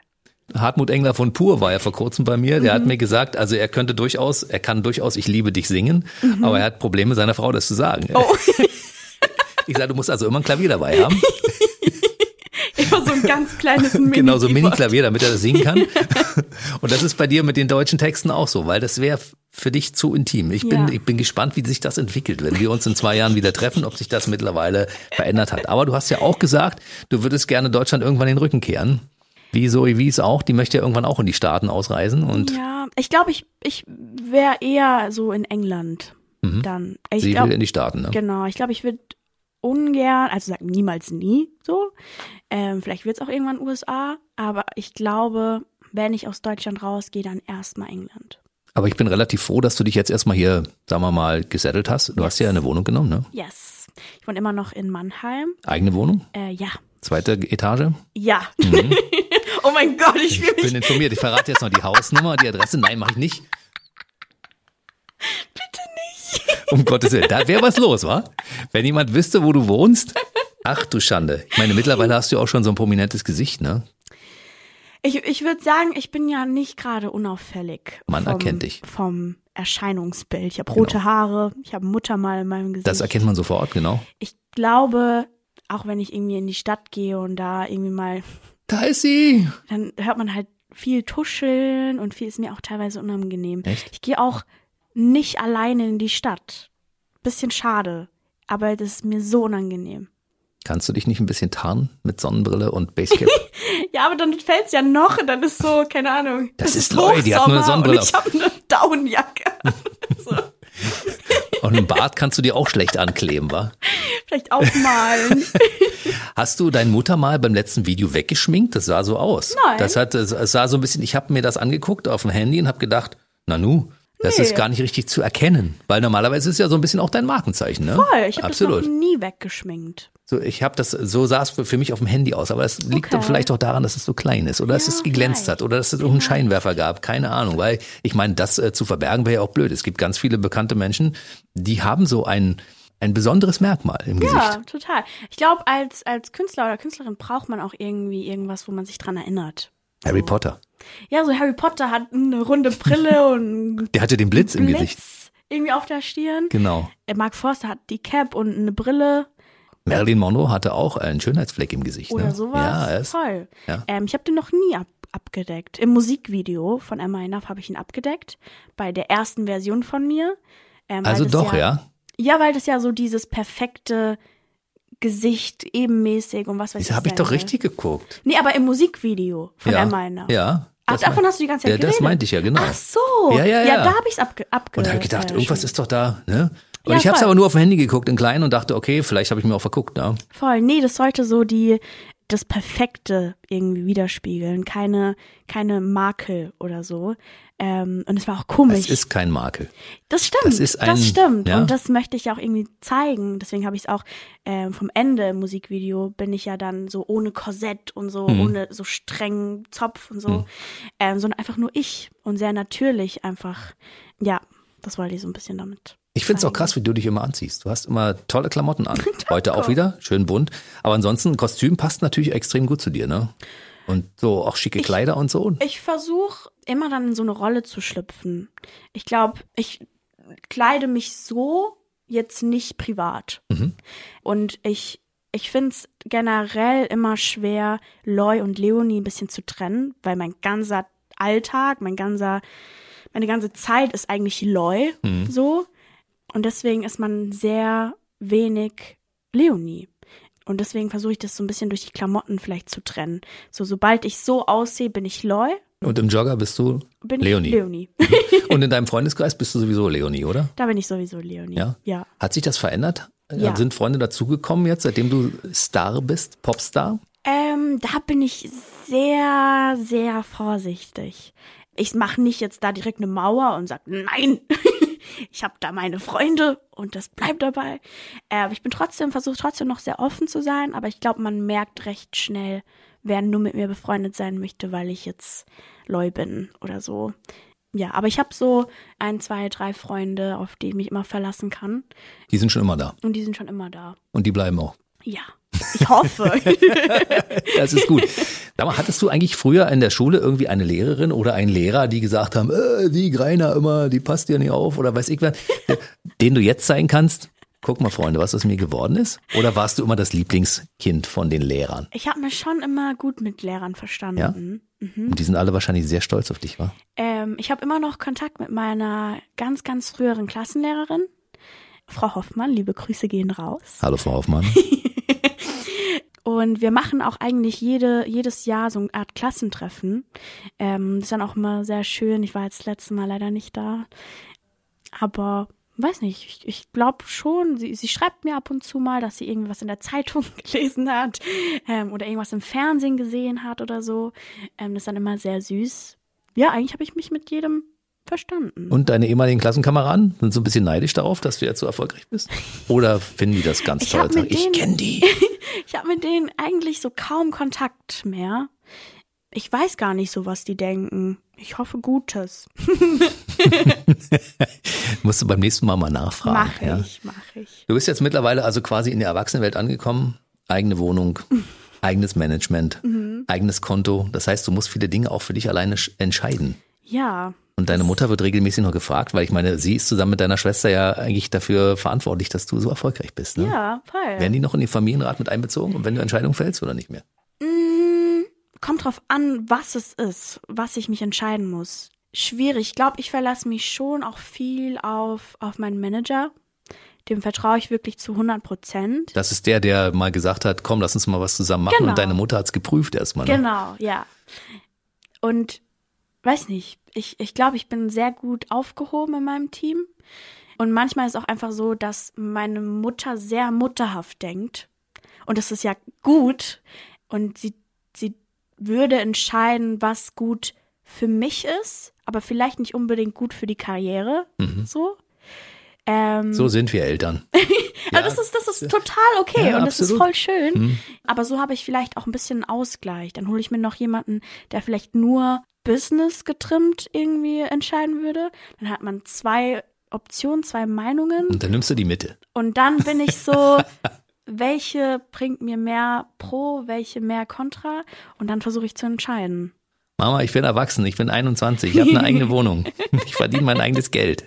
Hartmut Engler von Pur war ja vor kurzem bei mir. Mhm. Der hat mir gesagt, also er könnte durchaus, er kann durchaus Ich liebe dich singen, aber er hat Probleme, seiner Frau das zu sagen. Mhm. Oh, Ich sage, du musst also immer ein Klavier dabei haben. immer so ein ganz kleines Mini. genau, so ein Mini-Klavier, damit er das singen kann. Und das ist bei dir mit den deutschen Texten auch so, weil das wäre für dich zu intim. Ich bin, Ja. ich bin gespannt, wie sich das entwickelt, wenn wir uns in zwei Jahren wieder treffen, ob sich das mittlerweile verändert hat. Aber du hast ja auch gesagt, du würdest gerne Deutschland irgendwann den Rücken kehren. Wie Zoe Wies auch, die möchte ja irgendwann auch in die Staaten ausreisen und Ja, ich glaube, ich, ich wäre eher so in England dann. Ich Mhm. sie glaub, will in die Staaten. Ne? Genau, ich glaube, ich würde ungern, also sag niemals nie so. Ähm, vielleicht wird es auch irgendwann USA, aber ich glaube, wenn ich aus Deutschland rausgehe, dann erstmal England. Aber ich bin relativ froh, dass du dich jetzt erstmal hier, sagen wir mal, gesettelt hast. Du hast ja eine Wohnung genommen, ne? Yes. Ich wohne immer noch in Mannheim. Eigene Wohnung, Äh, ja. zweite Etage. Ja. oh mein Gott, ich fühle Mhm. Ich mich. bin informiert. Ich verrate jetzt noch die Hausnummer, die Adresse. Nein, mache ich nicht. Bitte nicht. Um Gottes Willen. Da wäre was los, wa? Wenn jemand wüsste, wo du wohnst. Ach du Schande. Ich meine, mittlerweile hast du auch schon so ein prominentes Gesicht, ne? Ich, ich würde sagen, ich bin ja nicht gerade unauffällig. Man vom, erkennt dich. Vom Erscheinungsbild. Ich habe rote Haare, ich habe Muttermal in meinem Gesicht. Das erkennt man sofort, genau. Ich glaube, auch wenn ich irgendwie in die Stadt gehe und da irgendwie mal, Da ist sie. dann hört man halt viel tuscheln und viel ist mir auch teilweise unangenehm. Echt? Ich gehe auch nicht alleine in die Stadt. Bisschen schade, aber das ist mir so unangenehm. Kannst du dich nicht ein bisschen tarnen mit Sonnenbrille und Basecap? Ja, aber dann fällt's ja noch und dann ist so, keine Ahnung. Das es ist Loi, die hat nur eine Sonnenbrille Und ich habe eine Downjacke. so, und einen Bart kannst du dir auch schlecht ankleben, wa? vielleicht aufmalen. Hast du dein Muttermal beim letzten Video weggeschminkt? Das sah so aus. Nein. Das hat, es sah so ein bisschen, ich habe mir das angeguckt auf dem Handy und habe gedacht, na nu, das Nee. ist gar nicht richtig zu erkennen. Weil normalerweise ist es ja so ein bisschen auch dein Markenzeichen, ne? Voll, ich habe das noch nie weggeschminkt. So, ich habe das, so sah es für, mich auf dem Handy aus, aber es liegt Okay. vielleicht auch daran, dass es so klein ist oder dass Ja, es geglänzt vielleicht. hat oder dass es irgendeinen Scheinwerfer gab, keine Ahnung, weil ich meine, das äh, zu verbergen wäre ja auch blöd. Es gibt ganz viele bekannte Menschen, die haben so ein, ein besonderes Merkmal im Ja, Gesicht. total. Ich glaube, als, als Künstler oder Künstlerin braucht man auch irgendwie irgendwas, wo man sich dran erinnert. Harry Potter, Ja, so Harry Potter hat eine runde Brille und der hatte den Blitz im Blitz Gesicht. irgendwie auf der Stirn. Genau. Äh, Mark Forster hat die Cap und eine Brille Marilyn Monroe hatte auch einen Schönheitsfleck im Gesicht. oder ne? sowas. Ja, er ist, Voll. ja. Ähm, ich habe den noch nie ab abgedeckt. Im Musikvideo von Emma Enough habe ich ihn abgedeckt. Bei der ersten Version von mir. Ähm, also doch, ja. Ja, weil das ja so dieses perfekte Gesicht, ebenmäßig und was weiß ich. habe ich doch richtig geguckt? Nee, aber im Musikvideo von ja. Emma Enough. Ja. Ach, das davon mein- hast du die ganze Zeit ja, geredet? das meinte ich ja, genau. Ach so. Ja, ja, ja. da habe ich es abge, abge Und da habe ich gedacht, äh, irgendwas ist doch da, ne? Und Ja, ich habe es aber nur auf dem Handy geguckt in klein und dachte, okay, vielleicht habe ich mir auch verguckt, ne? Voll, nee, das sollte so die das Perfekte irgendwie widerspiegeln, keine keine Makel oder so. Ähm, und es war auch komisch. Es ist kein Makel. das stimmt, das ist ein- stimmt. ja. Und das möchte ich auch irgendwie zeigen. Deswegen habe ich es auch ähm, vom Ende im Musikvideo bin ich ja dann so ohne Korsett und so, Mhm. ohne so strengen Zopf und so, ähm, sondern einfach nur ich und sehr natürlich einfach. Ja, das wollte ich so ein bisschen damit. Ich finde es auch krass, wie du dich immer anziehst. Du hast immer tolle Klamotten an. Heute auch wieder, schön bunt. Aber ansonsten, ein Kostüm passt natürlich extrem gut zu dir, ne? Und so auch schicke Kleider und so. Ich versuche immer dann in so eine Rolle zu schlüpfen. Ich glaube, ich kleide mich so jetzt nicht privat. Mhm. Und ich, ich finde es generell immer schwer, Loy und Leonie ein bisschen zu trennen, weil mein ganzer Alltag, mein ganzer, meine ganze Zeit ist eigentlich Loy so. Und deswegen ist man sehr wenig Leonie. Und deswegen versuche ich das so ein bisschen durch die Klamotten vielleicht zu trennen. So, sobald ich so aussehe, bin ich Loy, Und im Jogger bist du bin Leonie. Leonie. Und in deinem Freundeskreis bist du sowieso Leonie, oder? da bin ich sowieso Leonie. Ja? Ja. Hat sich das verändert? Ja. Sind Freunde dazugekommen jetzt, seitdem du Star bist, Popstar? Ähm, da bin ich sehr, sehr vorsichtig. Ich mache nicht jetzt da direkt eine Mauer und sag nein. Ich habe da meine Freunde und das bleibt dabei. Äh, aber ich bin trotzdem, versuche trotzdem noch sehr offen zu sein, aber ich glaube, man merkt recht schnell, wer nur mit mir befreundet sein möchte, weil ich jetzt Leu bin oder so. Ja, aber ich habe so ein, zwei, drei Freunde, auf die ich mich immer verlassen kann. Die sind schon immer da. Und die sind schon immer da. Und die bleiben auch. Ja, ich hoffe. das ist gut. Sag mal, hattest du eigentlich früher in der Schule irgendwie eine Lehrerin oder einen Lehrer, die gesagt haben, äh, die Greiner immer, die passt dir nicht auf oder weiß ich was, den du jetzt zeigen kannst? Guck mal, Freunde, was aus mir geworden ist? Oder warst du immer das Lieblingskind von den Lehrern? Ich habe mich schon immer gut mit Lehrern verstanden. Ja? Mhm. Und die sind alle wahrscheinlich sehr stolz auf dich, wa? Ähm, ich habe immer noch Kontakt mit meiner ganz, ganz früheren Klassenlehrerin, Frau Hoffmann. Liebe Grüße gehen raus. Hallo, Frau Hoffmann. Und wir machen auch eigentlich jede, jedes Jahr so eine Art Klassentreffen. Ähm, das ist dann auch immer sehr schön. Ich war jetzt das letzte Mal leider nicht da. Aber weiß nicht, ich, ich glaube schon, sie, sie schreibt mir ab und zu mal, dass sie irgendwas in der Zeitung gelesen hat ähm, oder irgendwas im Fernsehen gesehen hat oder so. Ähm, das ist dann immer sehr süß. Ja, eigentlich habe ich mich mit jedem verstanden. Und deine ehemaligen Klassenkameraden sind so ein bisschen neidisch darauf, dass du jetzt so erfolgreich bist? Oder finden die das ganz ich toll? Denen, ich kenne die. ich habe mit denen eigentlich so kaum Kontakt mehr. Ich weiß gar nicht so, was die denken. Ich hoffe Gutes. Musst du beim nächsten Mal mal nachfragen. Mach ja? ich, mach ich. Du bist jetzt mittlerweile also quasi in der Erwachsenenwelt angekommen. Eigene Wohnung, eigenes Management, mhm. eigenes Konto. Das heißt, du musst viele Dinge auch für dich alleine entscheiden. Ja. Und deine Mutter wird regelmäßig noch gefragt, weil ich meine, sie ist zusammen mit deiner Schwester ja eigentlich dafür verantwortlich, dass du so erfolgreich bist. Ne? Ja, voll. Werden die noch in den Familienrat mit einbezogen und wenn du Entscheidungen fällst oder nicht mehr? Mm, kommt drauf an, was es ist, was ich mich entscheiden muss. Schwierig. Ich glaube, ich verlasse mich schon auch viel auf, auf meinen Manager. Dem vertraue ich wirklich zu 100 Prozent. Das ist der, der mal gesagt hat, komm, lass uns mal was zusammen machen. Genau. Und deine Mutter hat es geprüft erstmal. Ne? Genau, ja. Und weiß nicht, ich, ich glaube, ich bin sehr gut aufgehoben in meinem Team. Und manchmal ist es auch einfach so, dass meine Mutter sehr mutterhaft denkt. Und das ist ja gut. Und sie, sie würde entscheiden, was gut für mich ist, aber vielleicht nicht unbedingt gut für die Karriere. Mhm. So. Ähm, So sind wir Eltern. ja, das ist, das ist total okay Ja, und das ist absolut. voll schön. Mhm. Aber so habe ich vielleicht auch ein bisschen Ausgleich. Dann hole ich mir noch jemanden, der vielleicht nur Business getrimmt irgendwie entscheiden würde. Dann hat man zwei Optionen, zwei Meinungen. Und dann nimmst du die Mitte. Und dann bin ich so, welche bringt mir mehr Pro, welche mehr Contra? Und dann versuche ich zu entscheiden. Mama, ich bin erwachsen, ich bin 21, ich habe eine eigene Wohnung. Ich verdiene mein eigenes Geld.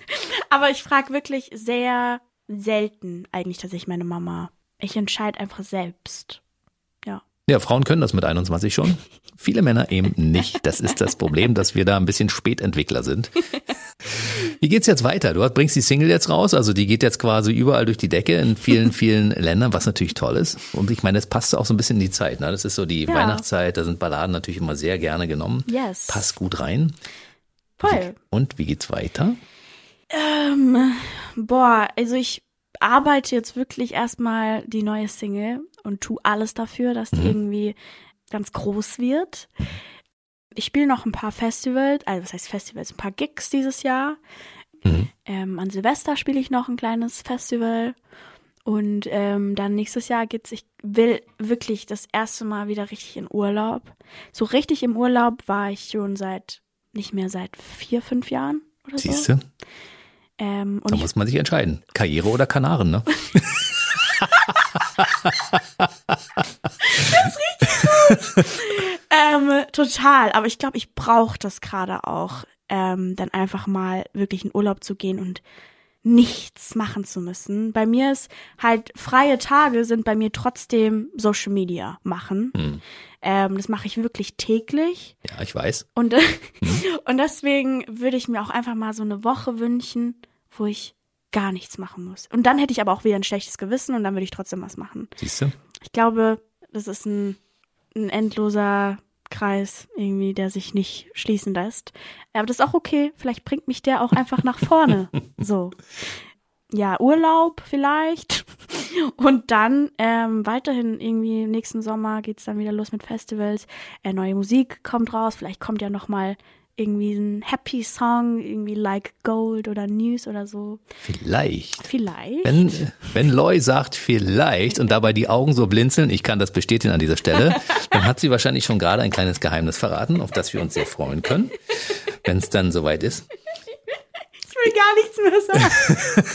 Aber ich frage wirklich sehr selten eigentlich tatsächlich meine Mama. Ich entscheide einfach selbst. Ja. Frauen können das mit 21 schon. Viele Männer eben nicht. Das ist das Problem, dass wir da ein bisschen Spätentwickler sind. Wie geht's jetzt weiter? Du bringst die Single jetzt raus, also die geht jetzt quasi überall durch die Decke in vielen, vielen Ländern, was natürlich toll ist. Und ich meine, es passt auch so ein bisschen in die Zeit. Ne? Das ist so die Ja. Weihnachtszeit, da sind Balladen natürlich immer sehr gerne genommen. Yes. Passt gut rein. Voll. Und wie geht's weiter? Ähm, boah, also ich arbeite jetzt wirklich erstmal die neue Single und tu alles dafür, dass die Mhm. irgendwie ganz groß wird. Ich spiele noch ein paar Festivals, also was heißt Festivals, ein paar Gigs dieses Jahr. Mhm. Ähm, an Silvester spiele ich noch ein kleines Festival. Und ähm, dann nächstes Jahr geht's, ich will wirklich das erste Mal wieder richtig in Urlaub. So richtig im Urlaub war ich schon seit, nicht mehr seit vier, fünf Jahren oder so. Siehst du? Ähm, und Da muss man sich entscheiden. Karriere oder Kanaren, ne? Ähm, total. Aber ich glaube, ich brauche das gerade auch, ähm, dann einfach mal wirklich in Urlaub zu gehen und nichts machen zu müssen. Bei mir ist halt freie Tage sind bei mir trotzdem Social Media machen. Hm. Ähm, das mache ich wirklich täglich. Ja, ich weiß. Und, und deswegen würde ich mir auch einfach mal so eine Woche wünschen, wo ich gar nichts machen muss. Und dann hätte ich aber auch wieder ein schlechtes Gewissen und dann würde ich trotzdem was machen. Siehst du? Ich glaube, das ist ein, ein endloser Kreis irgendwie, der sich nicht schließen lässt. Aber das ist auch okay. Vielleicht bringt mich der auch einfach nach vorne. So. Ja, Urlaub vielleicht. Und dann ähm, weiterhin irgendwie nächsten Sommer geht's dann wieder los mit Festivals. Äh, neue Musik kommt raus. Vielleicht kommt ja noch mal irgendwie ein Happy Song, irgendwie Like Gold oder News oder so. Vielleicht. Vielleicht. Wenn, wenn Loy sagt vielleicht und dabei die Augen so blinzeln, ich kann das bestätigen an dieser Stelle, dann hat sie wahrscheinlich schon gerade ein kleines Geheimnis verraten, auf das wir uns sehr freuen können, wenn es dann soweit ist. Will gar nichts mehr sagen.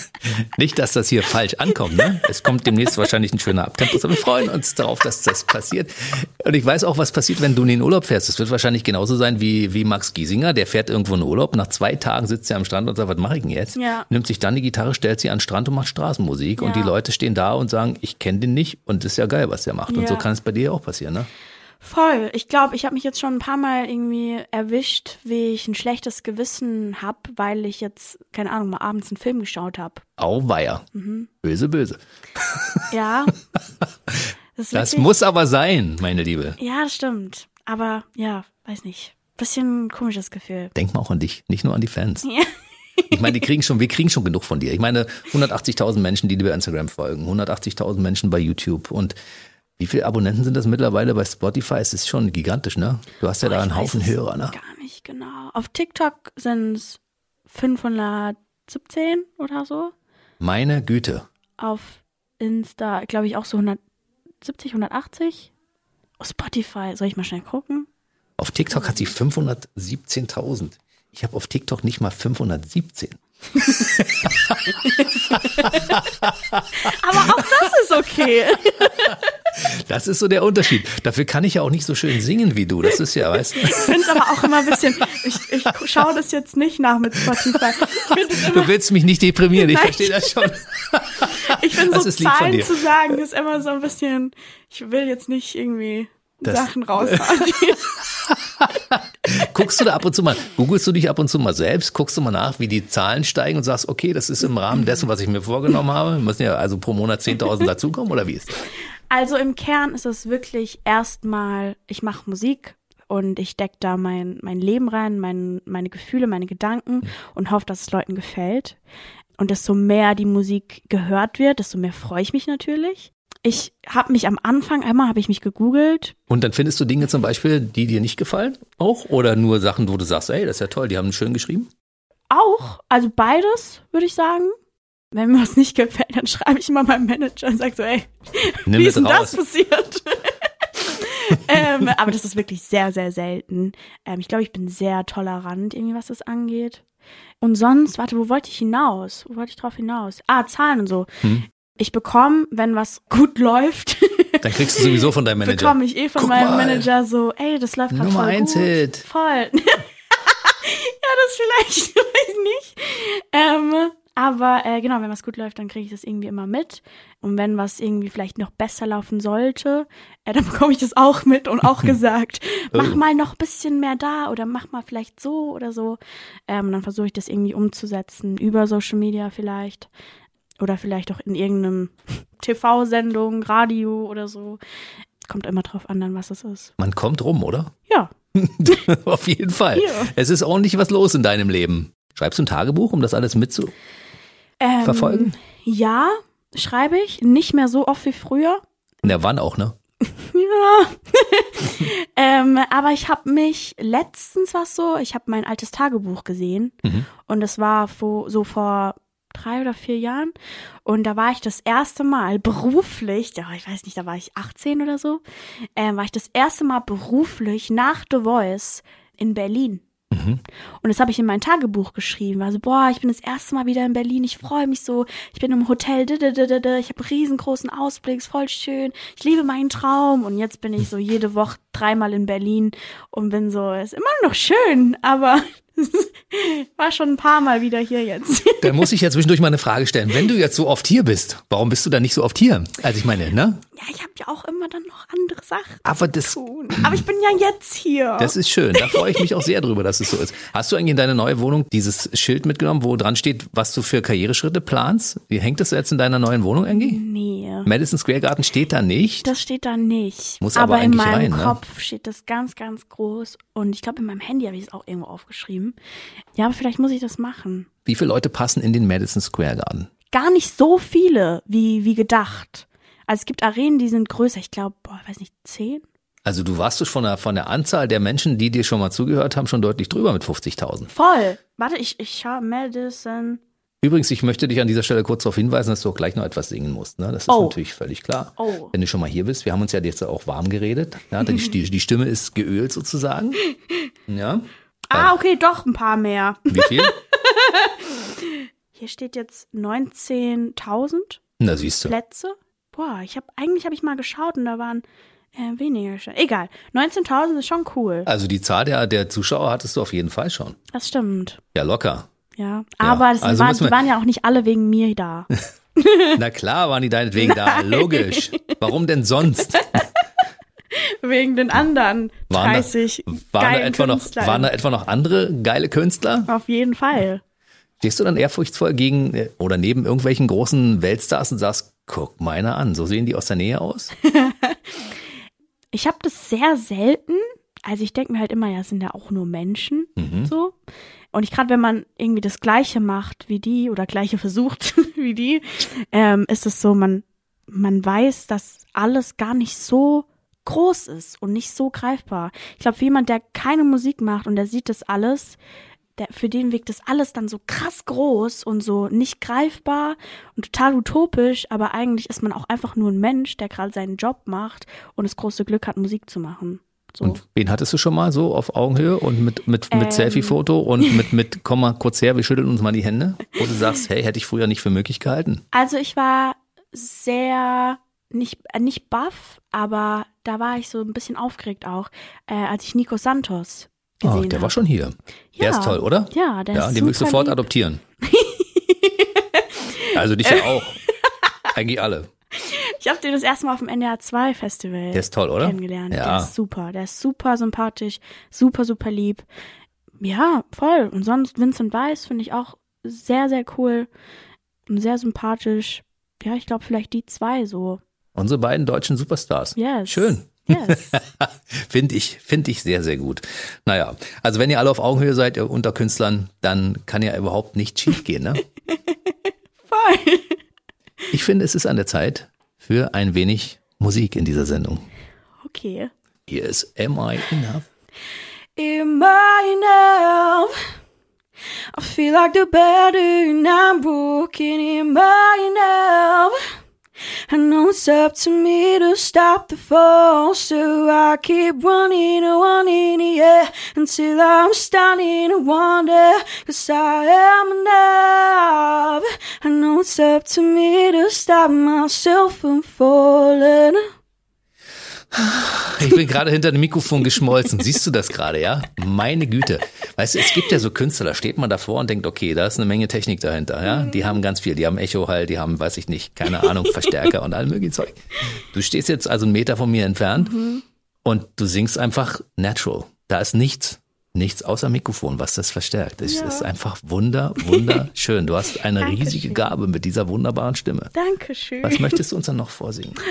Nicht, dass das hier falsch ankommt. Ne? Es kommt demnächst wahrscheinlich ein schöner Abtempus, aber wir freuen uns darauf, dass das passiert. Und ich weiß auch, was passiert, wenn du in den Urlaub fährst. Es wird wahrscheinlich genauso sein wie, wie Max Giesinger. Der fährt irgendwo in Urlaub. Nach zwei Tagen sitzt er am Strand und sagt, was mache ich denn jetzt? Ja. Nimmt sich dann die Gitarre, stellt sie an den Strand und macht Straßenmusik. Und Ja. die Leute stehen da und sagen, ich kenne den nicht. Und ist ja geil, was der macht. Und Ja. so kann es bei dir auch passieren. Ne? Voll. Ich glaube, ich habe mich jetzt schon ein paar Mal irgendwie erwischt, wie ich ein schlechtes Gewissen hab, weil ich jetzt, keine Ahnung, mal abends einen Film geschaut habe. Auweia. Mhm. Böse, böse. Ja. Das, Das muss aber sein, meine Liebe. Ja, das stimmt. Aber ja, weiß nicht. Bisschen ein komisches Gefühl. Denk mal auch an dich, nicht nur an die Fans. Ja. Ich meine, die kriegen schon, wir kriegen schon genug von dir. Ich meine, 180.000 Menschen, die dir bei Instagram folgen, 180.000 Menschen bei YouTube und wie viele Abonnenten sind das mittlerweile bei Spotify? Es ist schon gigantisch, ne? Du hast ja da Ich einen Haufen Hörer, ne? Gar nicht genau. Auf TikTok sind es 517 oder so. Meine Güte. Auf Insta, glaube ich, auch so 170, 180. Auf Spotify, soll ich mal schnell gucken? Auf TikTok hat sie 517.000. Ich habe auf TikTok nicht mal 517. Aber auch das ist okay. Das ist so der Unterschied. Dafür kann ich ja auch nicht so schön singen wie du. Das ist ja, weißt du? Ich finde es aber auch immer ein bisschen, ich, ich schaue das jetzt nicht nach mit Spotify. Du willst mich nicht deprimieren, ich Nein. verstehe das schon. Ich finde Das so Zahlen zu sagen, ist immer so ein bisschen, ich will jetzt nicht irgendwie Das- Sachen raushauen. Guckst du da ab und zu mal, googelst du dich ab und zu mal selbst, guckst du mal nach, wie die Zahlen steigen und sagst, okay, das ist im Rahmen dessen, was ich mir vorgenommen habe. Müssen ja also pro Monat 10.000 dazukommen oder wie ist das? Also im Kern ist es wirklich erstmal, ich mache Musik und ich deck da mein, mein Leben rein, mein, meine Gefühle, meine Gedanken und hoffe, dass es Leuten gefällt. Und desto mehr die Musik gehört wird, desto mehr freue ich mich natürlich. Ich habe mich am Anfang, einmal habe ich mich gegoogelt, Und dann findest du Dinge zum Beispiel, die dir nicht gefallen auch? Oder nur Sachen, wo du sagst, ey, das ist ja toll, die haben schön geschrieben? Auch, also beides, würde ich sagen. Wenn mir was nicht gefällt, dann schreibe ich immer meinem Manager und sage so, ey, Nimm wie das ist denn raus. das passiert? ähm, aber das ist wirklich sehr, sehr selten. Ähm, ich glaube, ich bin sehr tolerant, irgendwie, was das angeht. Und sonst, warte, wo wollte ich hinaus? Wo wollte ich drauf hinaus? Ah, Zahlen und so. Hm. Ich bekomme, wenn was gut läuft, Dann kriegst du sowieso von deinem Manager. bekomme ich eh von Guck meinem mal. Manager so, ey, das läuft gerade Nummer voll eins gut. Hit. Voll. ja, das vielleicht, weiß nicht. Ähm, aber äh, genau, wenn was gut läuft, dann kriege ich das irgendwie immer mit. Und wenn was irgendwie vielleicht noch besser laufen sollte, äh, dann bekomme ich das auch mit und auch gesagt, mach Oh. mal noch ein bisschen mehr da oder mach mal vielleicht so oder so. Ähm, und dann versuche ich das irgendwie umzusetzen, über Social Media vielleicht. Oder vielleicht auch in irgendeinem TV-Sendung, Radio oder so. Kommt immer drauf an, dann was es ist. Man kommt rum, oder? Ja. Auf jeden Fall. Ja. Es ist ordentlich was los in deinem Leben. Schreibst du ein Tagebuch, um das alles? Ähm, Verfolgen? Ja, schreibe ich. Nicht mehr so oft wie früher. Na, wann auch, ne? Ja. ähm, aber ich habe mich letztens was so, ich habe mein altes Tagebuch gesehen Mhm. und es war vor, so vor drei oder vier Jahren und da war ich das erste Mal beruflich, ja, ich weiß nicht, da war ich 18 oder so, ähm, war ich das erste Mal beruflich nach The Voice in Berlin. Mhm. Und das habe ich in mein Tagebuch geschrieben. Also, boah, ich bin das erste Mal wieder in Berlin. Ich freue mich so. Ich bin im Hotel. Ich habe riesengroßen Ausblick. Ist voll schön. Ich liebe meinen Traum. Und jetzt bin ich so jede Woche dreimal in Berlin und bin so, ist immer noch schön, aber war schon ein paar Mal wieder hier jetzt. Dann muss ich ja zwischendurch mal eine Frage stellen. Wenn du jetzt so oft hier bist, warum bist du dann nicht so oft hier? Also ich meine, ne? Ja, ich habe ja auch immer dann noch andere Sachen Aber das, zu tun. Aber ich bin ja jetzt hier. das ist schön. Da freue ich mich auch sehr drüber, dass es so ist. Hast du eigentlich in deine neue Wohnung dieses Schild mitgenommen, wo dran steht, was du für Karriereschritte planst? Wie hängt das jetzt in deiner neuen Wohnung irgendwie? nee. Madison Square Garden steht da nicht. Das steht da nicht. Muss aber in eigentlich meinem rein, ne? Kopf steht das ganz, ganz groß. Und ich glaube, in meinem Handy habe ich es auch irgendwo aufgeschrieben. Ja, aber vielleicht muss ich das machen. Wie viele Leute passen in den Madison Square Garden? Gar nicht so viele, wie, wie gedacht. Also es gibt Arenen, die sind größer. Ich glaube, boah, weiß nicht, zehn? Also du warst von der, von der Anzahl der Menschen, die dir schon mal zugehört haben, schon deutlich drüber mit 50.000. Voll. Warte, ich, ich schau Madison. Übrigens, ich möchte dich an dieser Stelle kurz darauf hinweisen, dass du auch gleich noch etwas singen musst. Ne? Das ist Oh. natürlich völlig klar. Oh. Wenn du schon mal hier bist, wir haben uns ja jetzt auch warm geredet. Ja, die, die, die Stimme ist geölt sozusagen. Ja. Ah, okay, doch ein paar mehr. Wie viel? Hier steht jetzt 19.000 Na, siehst du. Plätze. Boah, ich habe eigentlich habe ich mal geschaut und da waren äh, weniger. Egal, 19.000 ist schon cool. Also die Zahl der, der Zuschauer hattest du auf jeden Fall schon. Das stimmt. Ja, locker. Ja, aber das also waren, die waren ja auch nicht alle wegen mir da. Na klar waren die deinetwegen da. Logisch. Warum denn sonst? wegen den anderen Waren da- 30 Waren da, etwa noch, waren da etwa noch andere geile Künstler? Auf jeden Fall. Stehst du dann ehrfurchtsvoll gegen äh, oder neben irgendwelchen großen Weltstars und sagst, guck mal einer an, so sehen die aus der Nähe aus? Ich habe das sehr selten. Also ich denke mir halt immer, ja, es sind ja auch nur Menschen. Mhm. So. Und ich gerade, wenn man irgendwie das Gleiche macht wie die oder Gleiche versucht wie die, ähm, ist es so, man, man weiß, dass alles gar nicht so groß ist und nicht so greifbar. Ich glaube, für jemand, der keine Musik macht und der sieht das alles, der, für den wirkt das alles dann so krass groß und so nicht greifbar und total utopisch, aber eigentlich ist man auch einfach nur ein Mensch, der gerade seinen Job macht und das große Glück hat, Musik zu machen. So. Und wen hattest du schon mal so auf Augenhöhe und mit, mit, mit Ähm. Selfie-Foto und mit, mit, komm mal kurz her, wir schütteln uns mal die Hände? Wo du sagst, hey, hätte ich früher nicht für möglich gehalten. Also ich war sehr nicht äh, nicht baff, aber da war ich so ein bisschen aufgeregt auch, äh, als ich Nico Santos Oh, gesehen der habe. war schon hier. Der Ja. ist toll, oder? Ja, der Ja, ist den will ich super sofort lieb. adoptieren. also dich ja auch. Eigentlich alle. Ich habe den das erste Mal auf dem NDR 2 Festival Der ist toll, oder? kennengelernt. Ja. Der ist super, der ist super sympathisch, super super lieb. Ja, voll. Und sonst Vincent Weiss finde ich auch sehr sehr cool und sehr sympathisch. Ja, ich glaube vielleicht die zwei so. Unsere beiden deutschen Superstars. Yes. Schön. Yes. Finde ich, finde ich sehr, sehr gut. Naja, also wenn ihr alle auf Augenhöhe seid ihr unter Künstlern, dann kann ja überhaupt nichts schiefgehen, ne? voll. Ich finde, es ist an der Zeit für ein wenig Musik in dieser Sendung. Okay. Hier ist Am I Enough? Am I enough? I feel like the burden I'm broken. Am I enough? I know it's up to me to stop the fall, so I keep running and running, yeah, until I'm starting to wonder, cause I am enough. I know it's up to me to stop myself from falling. Ich bin gerade hinter dem Mikrofon geschmolzen. Siehst du das gerade, ja? Meine Güte. Weißt du, es gibt ja so Künstler, da steht man davor und denkt, okay, da ist eine Menge Technik dahinter, ja? Die haben ganz viel. Die haben Echo halt, die haben, weiß ich nicht, keine Ahnung, Verstärker und all möglichen Zeug. Du stehst jetzt also einen Meter von mir entfernt und du singst einfach natural. Da ist nichts. Nichts außer Mikrofon, was das verstärkt. Es Ja. ist einfach wunder, wunderschön. Du hast eine Dankeschön. riesige Gabe mit dieser wunderbaren Stimme. Dankeschön. Was möchtest du uns dann noch vorsingen?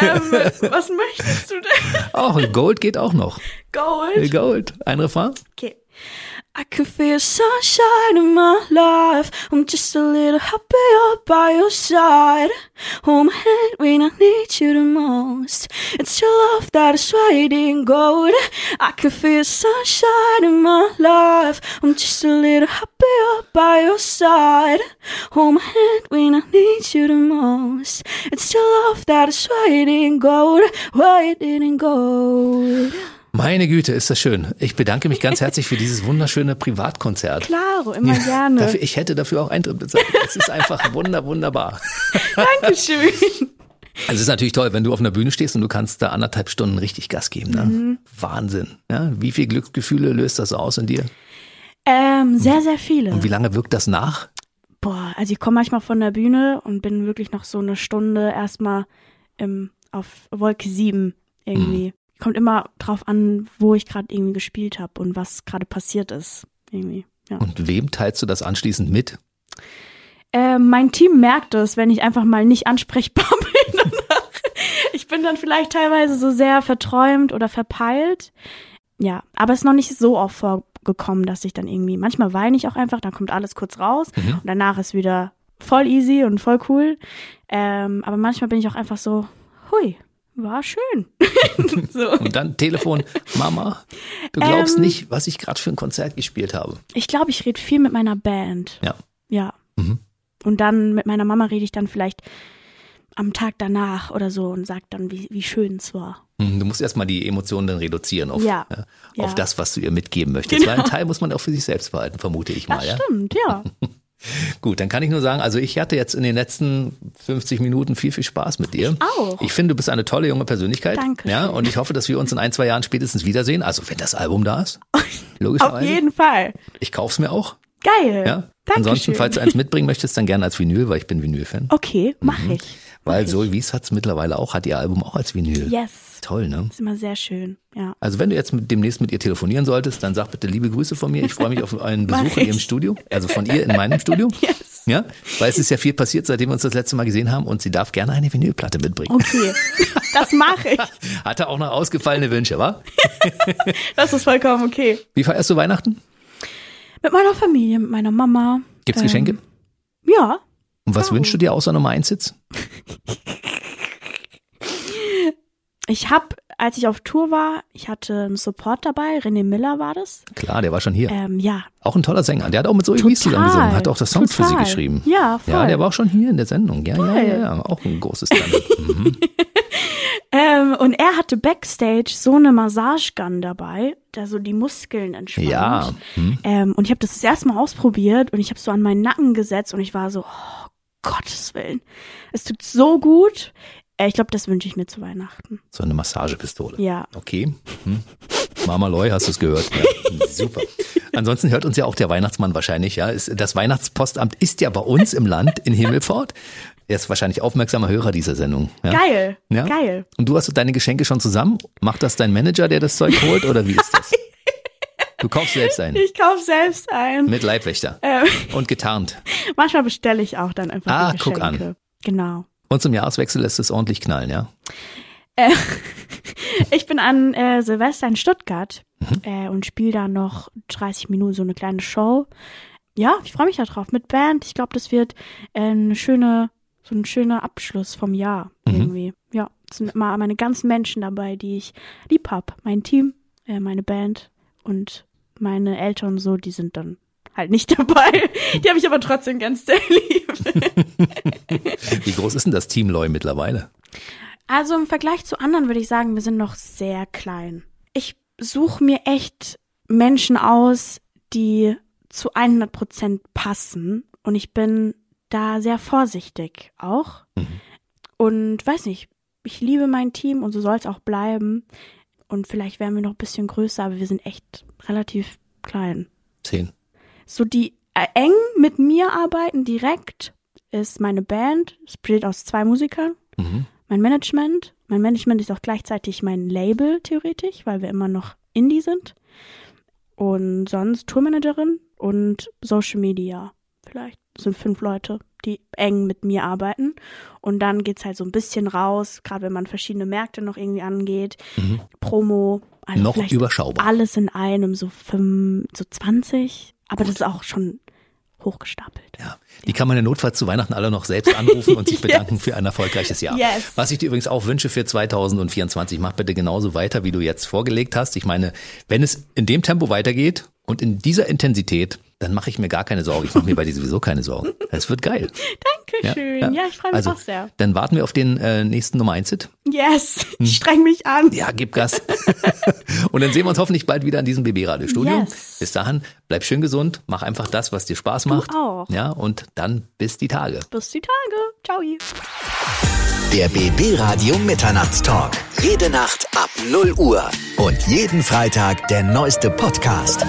ähm, was möchtest du denn? Oh, Gold geht auch noch. Gold? Gold. Ein Refrain? Okay. I can feel sunshine in my life. I'm just a little happier by your side. Hold my hand when I need you the most. It's your love that is white gold. I can feel sunshine in my life. I'm just a little happier by your side. Hold my hand when I need you the most. It's your love that is white in gold, white in gold. Meine Güte, ist das schön. Ich bedanke mich ganz herzlich für dieses wunderschöne Privatkonzert. Claro, immer gerne. Dafür, ich hätte dafür auch Eintritt bezahlt. Es ist einfach wunder, wunderbar. Dankeschön. Also es ist natürlich toll, wenn du auf einer Bühne stehst und du kannst da anderthalb Stunden richtig Gas geben. Ne? Mhm. Wahnsinn. Ja? Wie viel Glücksgefühle löst das aus in dir? Ähm, sehr, sehr viele. Und wie lange wirkt das nach? Boah, also ich komme manchmal von der Bühne und bin wirklich noch so eine Stunde erstmal im, auf Wolke 7 irgendwie. Kommt immer drauf an, wo ich gerade irgendwie gespielt habe und was gerade passiert ist. Irgendwie. Ja. Und wem teilst du das anschließend mit? Ähm, mein Team merkt es, wenn ich einfach mal nicht ansprechbar bin danach. Ich bin dann vielleicht teilweise so sehr verträumt oder verpeilt. Ja, aber es ist noch nicht so oft vorgekommen, dass ich dann irgendwie, manchmal weine ich auch einfach, dann kommt alles kurz raus Mhm. und danach ist wieder voll easy und voll cool. Ähm, aber manchmal bin ich auch einfach so, hui, war schön. so. Und dann Telefon, Mama, du glaubst Ähm. nicht, was ich gerade für ein Konzert gespielt habe. Ich glaube, ich rede viel mit meiner Band. Ja. Ja. Mhm. Und dann mit meiner Mama rede ich dann vielleicht am Tag danach oder so und sag dann, wie, wie schön es war. Hm, Du musst erstmal die Emotionen dann reduzieren auf, Ja. ja, Ja. auf das, was du ihr mitgeben möchtest. Genau. Weil einen Teil muss man auch für sich selbst behalten, vermute ich mal. Das Ja? stimmt, ja. Gut, dann kann ich nur sagen, also ich hatte jetzt in den letzten 50 Minuten viel, viel Spaß mit dir. auch. Ich finde, du bist eine tolle junge Persönlichkeit. Danke. Ja, und ich hoffe, dass wir uns in ein, zwei Jahren spätestens wiedersehen. Also wenn das Album da ist. Logischerweise. Auf jeden Fall. Ich kauf's mir auch. Geil. Ja. Dankeschön. Ansonsten, falls du eins mitbringen möchtest, dann gerne als Vinyl, weil ich bin Vinyl-Fan. Okay, mach ich. Weil Zoe Wies hat's mittlerweile auch, hat ihr Album auch als Vinyl. Yes. Toll, ne? Ist immer sehr schön. Ja. Also wenn du jetzt mit, demnächst mit ihr telefonieren solltest, dann sag bitte liebe Grüße von mir. Ich freue mich auf einen Besuch in ihrem Studio, also von ihr in meinem Studio. Yes. Ja, weil es ist ja viel passiert, seitdem wir uns das letzte Mal gesehen haben und sie darf gerne eine Vinylplatte mitbringen. Okay. Das mache ich. Hatte auch noch ausgefallene Wünsche, wa? Das ist vollkommen okay. Wie feierst du Weihnachten? Mit meiner Familie, mit meiner Mama. Gibt's Ähm, Geschenke? Ja. Und was klar. wünschst du dir außer Nummer eins Sitz? Ich habe, als ich auf Tour war, ich hatte einen Support dabei. René Miller war das. Klar, der war schon hier. Ähm, ja. Auch ein toller Sänger. Der hat auch mit Zoe Wies zusammen gesungen, hat auch das Songs für sie total. geschrieben. Ja, voll. Ja, der war auch schon hier in der Sendung. Ja, ja, ja, ja, auch ein großes Talent. Mhm. Ähm, und er hatte backstage so eine Massagegun dabei, der so die Muskeln entspannt. Ja. Hm. Ähm, und ich habe das das erste Mal ausprobiert und ich habe so an meinen Nacken gesetzt und ich war so, oh, Gottes Willen. Es tut so gut. Äh, ich glaube, das wünsche ich mir zu Weihnachten. So eine Massagepistole. Ja. Okay. Hm. Mama Loy, hast du es gehört? Ja, super. Ansonsten hört uns ja auch der Weihnachtsmann wahrscheinlich. Ja, das Weihnachtspostamt ist ja bei uns im Land in Himmelfort. Er ist wahrscheinlich aufmerksamer Hörer dieser Sendung. Ja? Geil. Ja? Geil. Und du hast deine Geschenke schon zusammen? Macht das dein Manager, der das Zeug holt, oder wie ist das? Du kaufst selbst ein. Ich kaufe selbst ein. Mit Leibwächter. Ähm, Und getarnt. manchmal bestelle ich auch dann einfach Ah, guck an. Genau. Und zum Jahreswechsel lässt es ordentlich knallen, ja? Äh, ich bin an äh, Silvester in Stuttgart Mhm. äh, und spiele da noch 30 Minuten so eine kleine Show. Ja, ich freue mich darauf mit Band. Ich glaube, das wird äh, eine schöne, so ein schöner Abschluss vom Jahr Mhm. irgendwie. Ja, es sind immer meine ganzen Menschen dabei, die ich lieb hab. Mein Team, äh, meine Band und meine Eltern so, die sind dann halt nicht dabei. Die habe ich aber trotzdem ganz sehr lieb. Wie groß ist denn das Team Loy mittlerweile? Also im Vergleich zu anderen würde ich sagen, wir sind noch sehr klein. Ich suche mir echt Menschen aus, die zu 100 Prozent passen. Und ich bin da sehr vorsichtig auch. Und weiß nicht, ich liebe mein Team und so soll es auch bleiben. Und vielleicht werden wir noch ein bisschen größer, aber wir sind echt relativ klein. Zehn. So die äh, eng mit mir arbeiten direkt ist meine Band. Es besteht aus zwei Musikern Mhm. mein Management. Mein Management ist auch gleichzeitig mein Label theoretisch, weil wir immer noch Indie sind. Und sonst Tourmanagerin und Social Media. Vielleicht Das sind fünf Leute, die eng mit mir arbeiten. Und dann geht's halt so ein bisschen raus, gerade wenn man verschiedene Märkte noch irgendwie angeht. Promo. Also Noch überschaubar. Alles in einem, so fünf, so 20. Aber das ist auch schon hochgestapelt. Ja, die kann man ja notfalls zu Weihnachten alle noch selbst anrufen und sich bedanken für ein erfolgreiches Jahr. Yes. Was ich dir übrigens auch wünsche für 2024, mach bitte genauso weiter, wie du jetzt vorgelegt hast. Ich meine, wenn es in dem Tempo weitergeht und in dieser Intensität, dann mache ich mir gar keine Sorgen. Ich mache mir bei dir sowieso keine Sorgen. Es wird geil. Dankeschön. Ja, ich freue mich also, auch sehr. Dann warten wir auf den äh, nächsten Nummer 1 Hit. Yes, Hm. ich streng mich an. Ja, gib Gas. und dann sehen wir uns hoffentlich bald wieder in diesem BB-Radio-Studio. Yes. Bis dahin, bleib schön gesund, mach einfach das, was dir Spaß macht. auch. Ja, und dann bis die Tage. Bis die Tage. Ciao. Der BB Radio Mitternachtstalk. Jede Nacht ab 0 Uhr. Und jeden Freitag der neueste Podcast.